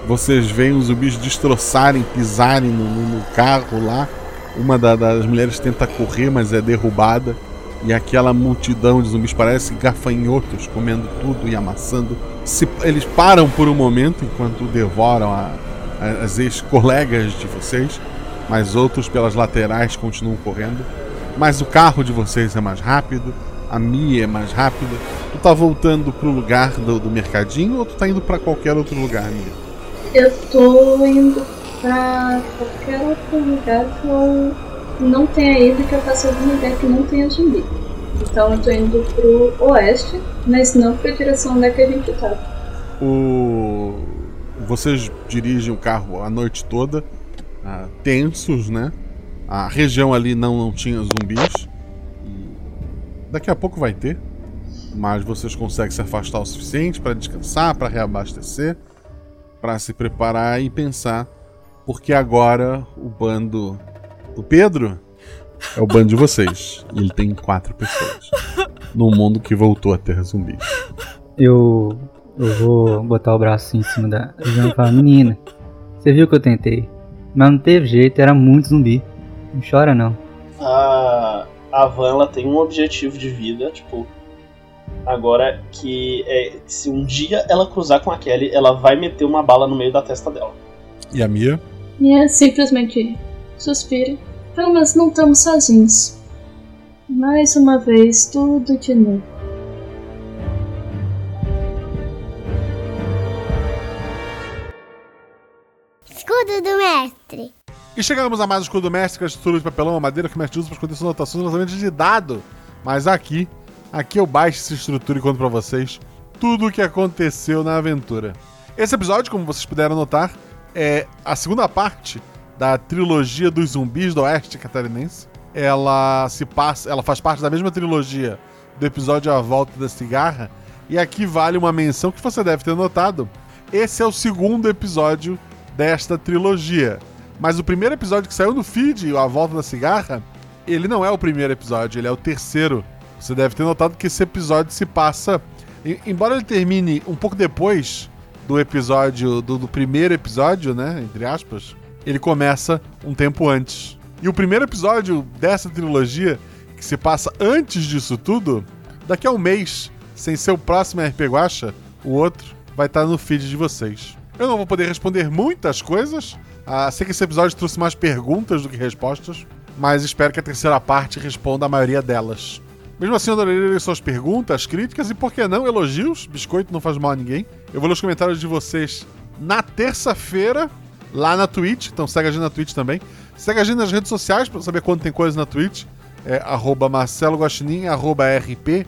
Vocês veem os zumbis destroçarem, pisarem no, no- no carro lá. Uma da- das mulheres tenta correr, mas é derrubada. E aquela multidão de zumbis parece gafanhotos comendo tudo e amassando. Se- eles param por um momento enquanto devoram a- a- as ex-colegas de vocês, mas outros pelas laterais continuam correndo. Mas o carro de vocês é mais rápido, a Mia é mais rápida. Tu tá voltando pro lugar do, do mercadinho ou tu tá indo pra qualquer outro lugar, Mia? Eu tô indo pra qualquer outro lugar que eu não tenha ido, que eu faça algum lugar que não tenha zumbi. Então eu tô indo pro oeste, mas não pra direção onde é que a gente tá. O... Vocês dirigem o carro a noite toda, ah, tensos, né? A região ali não, não tinha zumbis. Daqui a pouco vai ter. Mas vocês conseguem se afastar o suficiente para descansar, para reabastecer, para se preparar e pensar. Porque agora o bando do Pedro é o bando de vocês. E ele tem quatro pessoas. Num mundo que voltou a ter zumbis. Eu. Eu vou botar o braço em cima da Jana e falar, menina, você viu que eu tentei. Mas não teve jeito, era muito zumbi. Não chora não. A, a Van ela tem um objetivo de vida, tipo. Agora que é, se um dia ela cruzar com a Kelly, ela vai meter uma bala no meio da testa dela. E a Mia? É simplesmente suspira. Pelo menos não estamos sozinhos. Mais uma vez, tudo de novo. Escudo do mestre. E chegamos a mais um escudo do mestre, que é a estrutura de papelão, a madeira que o mestre usa para esconder suas anotações e lançamentos de dado. Mas aqui, aqui eu baixo essa estrutura e conto pra vocês tudo o que aconteceu na aventura. Esse episódio, como vocês puderam notar, é a segunda parte da trilogia dos zumbis do oeste catarinense. Ela se passa, ela faz parte da mesma trilogia do episódio A Volta da Cigarra. E aqui vale uma menção que você deve ter notado. Esse é o segundo episódio desta trilogia. Mas o primeiro episódio que saiu no feed, A Volta da Cigarra, ele não é o primeiro episódio, ele é o terceiro. Você deve ter notado que esse episódio se passa. em- Embora ele termine um pouco depois do episódio, do, do primeiro episódio, né? Entre aspas, ele começa um tempo antes. E o primeiro episódio dessa trilogia, que se passa antes disso tudo, daqui a um mês, sem ser o próximo RP Guacha, o outro vai estar no feed de vocês. Eu não vou poder responder muitas coisas. Ah, sei que esse episódio trouxe mais perguntas do que respostas, mas espero que a terceira parte responda a maioria delas. Mesmo assim, eu adorei ler suas perguntas, críticas e, por que não, elogios. Biscoito não faz mal a ninguém. Eu vou ler os comentários de vocês na terça-feira, lá na Twitch. Então segue a gente na Twitch também. Segue a gente nas redes sociais para saber quando tem coisa na Twitch. É arroba Marcelo Guaxinim, arroba RP.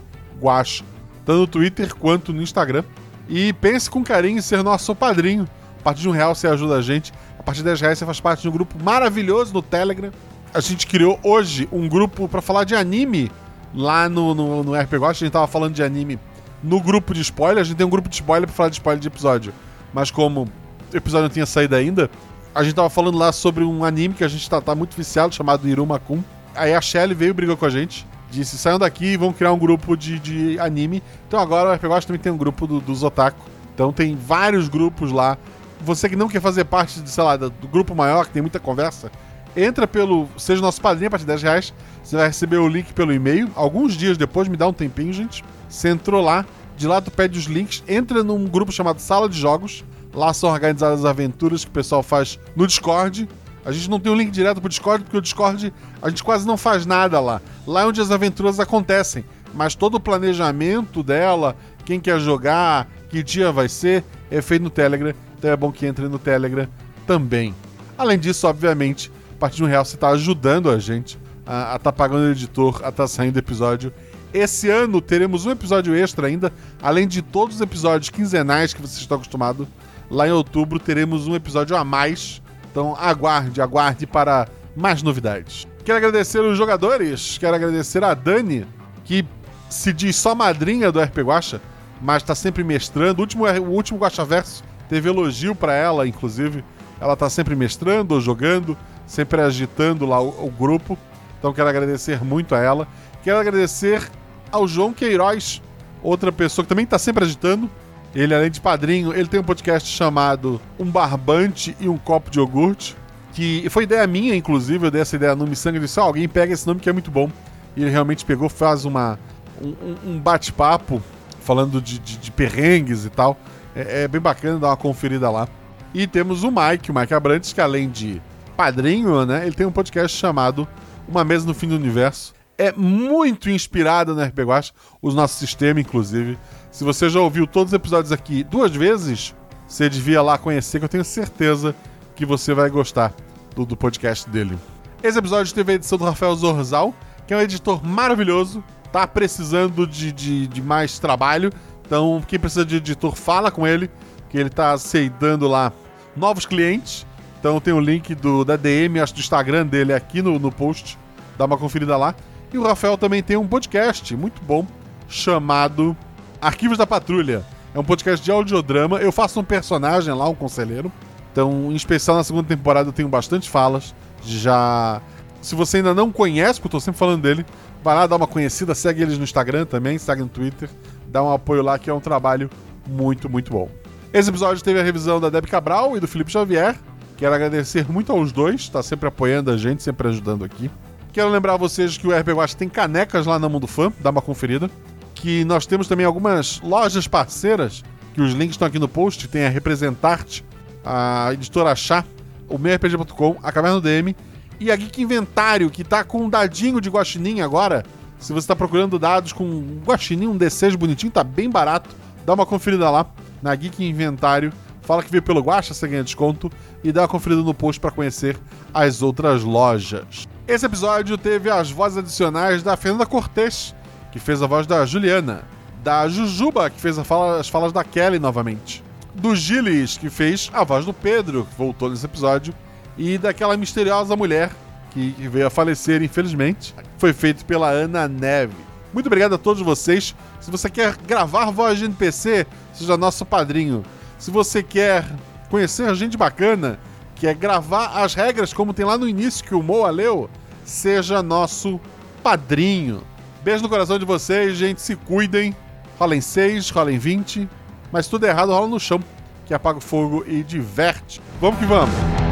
Tanto no Twitter quanto no Instagram. E pense com carinho em ser nosso padrinho. A partir de um real você ajuda a gente. A partir de 10 reais você faz parte de um grupo maravilhoso no Telegram. A gente criou hoje um grupo para falar de anime lá no, no, no. A gente tava falando de anime no grupo de spoiler. A gente tem um grupo de spoiler para falar de spoiler de episódio. Mas como episódio não tinha saído ainda, a gente tava falando lá sobre um anime que a gente tá, tá muito viciado, chamado Iruma Kun. aí a Shelly veio e brigou com a gente. Disse, saiam daqui e vão criar um grupo de, de anime. Então agora o RPG também tem um grupo do, dos otaku. Então tem vários grupos lá. Você que não quer fazer parte, de, sei lá, do grupo maior, que tem muita conversa, entra pelo. Seja nosso padrinho a partir de 10 reais. Você vai receber o link pelo e-mail. Alguns dias depois, me dá um tempinho, gente. Você entrou lá, de lá tu pede os links, entra num grupo chamado Sala de Jogos. Lá são organizadas as aventuras que o pessoal faz no Discord. A gente não tem um link direto pro Discord, porque o Discord a gente quase não faz nada lá. Lá é onde as aventuras acontecem. Mas todo o planejamento dela, quem quer jogar, que dia vai ser, é feito no Telegram. Então é bom que entre no Telegram também. Além disso, obviamente, a partir de um real você está ajudando a gente a estar tá pagando o editor, a estar tá saindo episódio. Esse ano teremos um episódio extra ainda, além de todos os episódios quinzenais que vocês estão acostumados. Lá em outubro teremos um episódio a mais. Então aguarde, aguarde para mais novidades. Quero agradecer os jogadores, quero agradecer a Dani, que se diz só madrinha do RP Guacha, mas está sempre mestrando. O último, o último Guacha Verso teve elogio para ela, inclusive. Ela está sempre mestrando ou jogando, sempre agitando lá o, o grupo. Então quero agradecer muito a ela. Quero agradecer ao João Queiroz, outra pessoa que também está sempre agitando. Ele, além de padrinho, ele tem um podcast chamado Um Barbante e um Copo de Iogurte. Que foi ideia minha, inclusive, eu dei essa ideia no Missangue e disse: oh, alguém pega esse nome que é muito bom. E ele realmente pegou, faz uma, um, um bate-papo falando de, de, de, perrengues e tal. É, é, bem bacana dar uma conferida lá. E temos o Mike, o Mike Abrantes, que além de padrinho, né, ele tem um podcast chamado Uma Mesa no Fim do Universo. É muito inspirado no RPG Watch, o nosso sistema, inclusive. Se você já ouviu todos os episódios aqui duas vezes, você devia lá conhecer, que eu tenho certeza que você vai gostar do, do podcast dele. Esse episódio teve a edição do Rafael Zorzal, que é um editor maravilhoso, tá precisando de, de, de mais trabalho. Então, quem precisa de editor, fala com ele, que ele tá aceitando lá novos clientes. Então tem o link do, da DM, acho do Instagram dele aqui no, no post. Dá uma conferida lá. E o Rafael também tem um podcast muito bom chamado Arquivos da Patrulha. É um podcast de audiodrama. Eu faço um personagem lá, um conselheiro. Então, em especial na segunda temporada, eu tenho bastante falas. Já. Se você ainda não conhece, porque eu tô sempre falando dele, vai lá dar uma conhecida, segue eles no Instagram também, segue no Twitter, dá um apoio lá, que é um trabalho muito, muito bom. Esse episódio teve a revisão da Deb Cabral e do Felipe Xavier. Quero agradecer muito aos dois, tá sempre apoiando a gente, sempre ajudando aqui. Quero lembrar vocês que o RP Watch tem canecas lá na Mundo Fã, dá uma conferida. Que nós temos também algumas lojas parceiras, que os links estão aqui no post, tem a Representarte, a editora Chá, o meuRPG.com, a Caverna DM e a Geek Inventário, que tá com um dadinho de guaxinim agora. Se você está procurando dados com um guaxinim, um D6 bonitinho, tá bem barato. Dá uma conferida lá na Geek Inventário. Fala que veio pelo Guaxa, você ganha desconto. E dá uma conferida no post para conhecer as outras lojas. Esse episódio teve as vozes adicionais da Fernanda Cortez, que fez a voz da Juliana. Da Jujuba, que fez fala, as falas da Kelly novamente do Gilles, que fez a voz do Pedro, que voltou nesse episódio, e daquela misteriosa mulher que veio a falecer, infelizmente. Foi feito pela Ana Neve. Muito obrigado a todos vocês. Se você quer gravar voz de NPC, seja nosso padrinho. Se você quer conhecer gente bacana, quer gravar as regras como tem lá no início que o Moa leu, seja nosso padrinho. Beijo no coração de vocês, gente. Se cuidem. Rolem 6, rolem 20. Mas tudo errado rola no chão, que apaga o fogo e diverte. Vamos que vamos!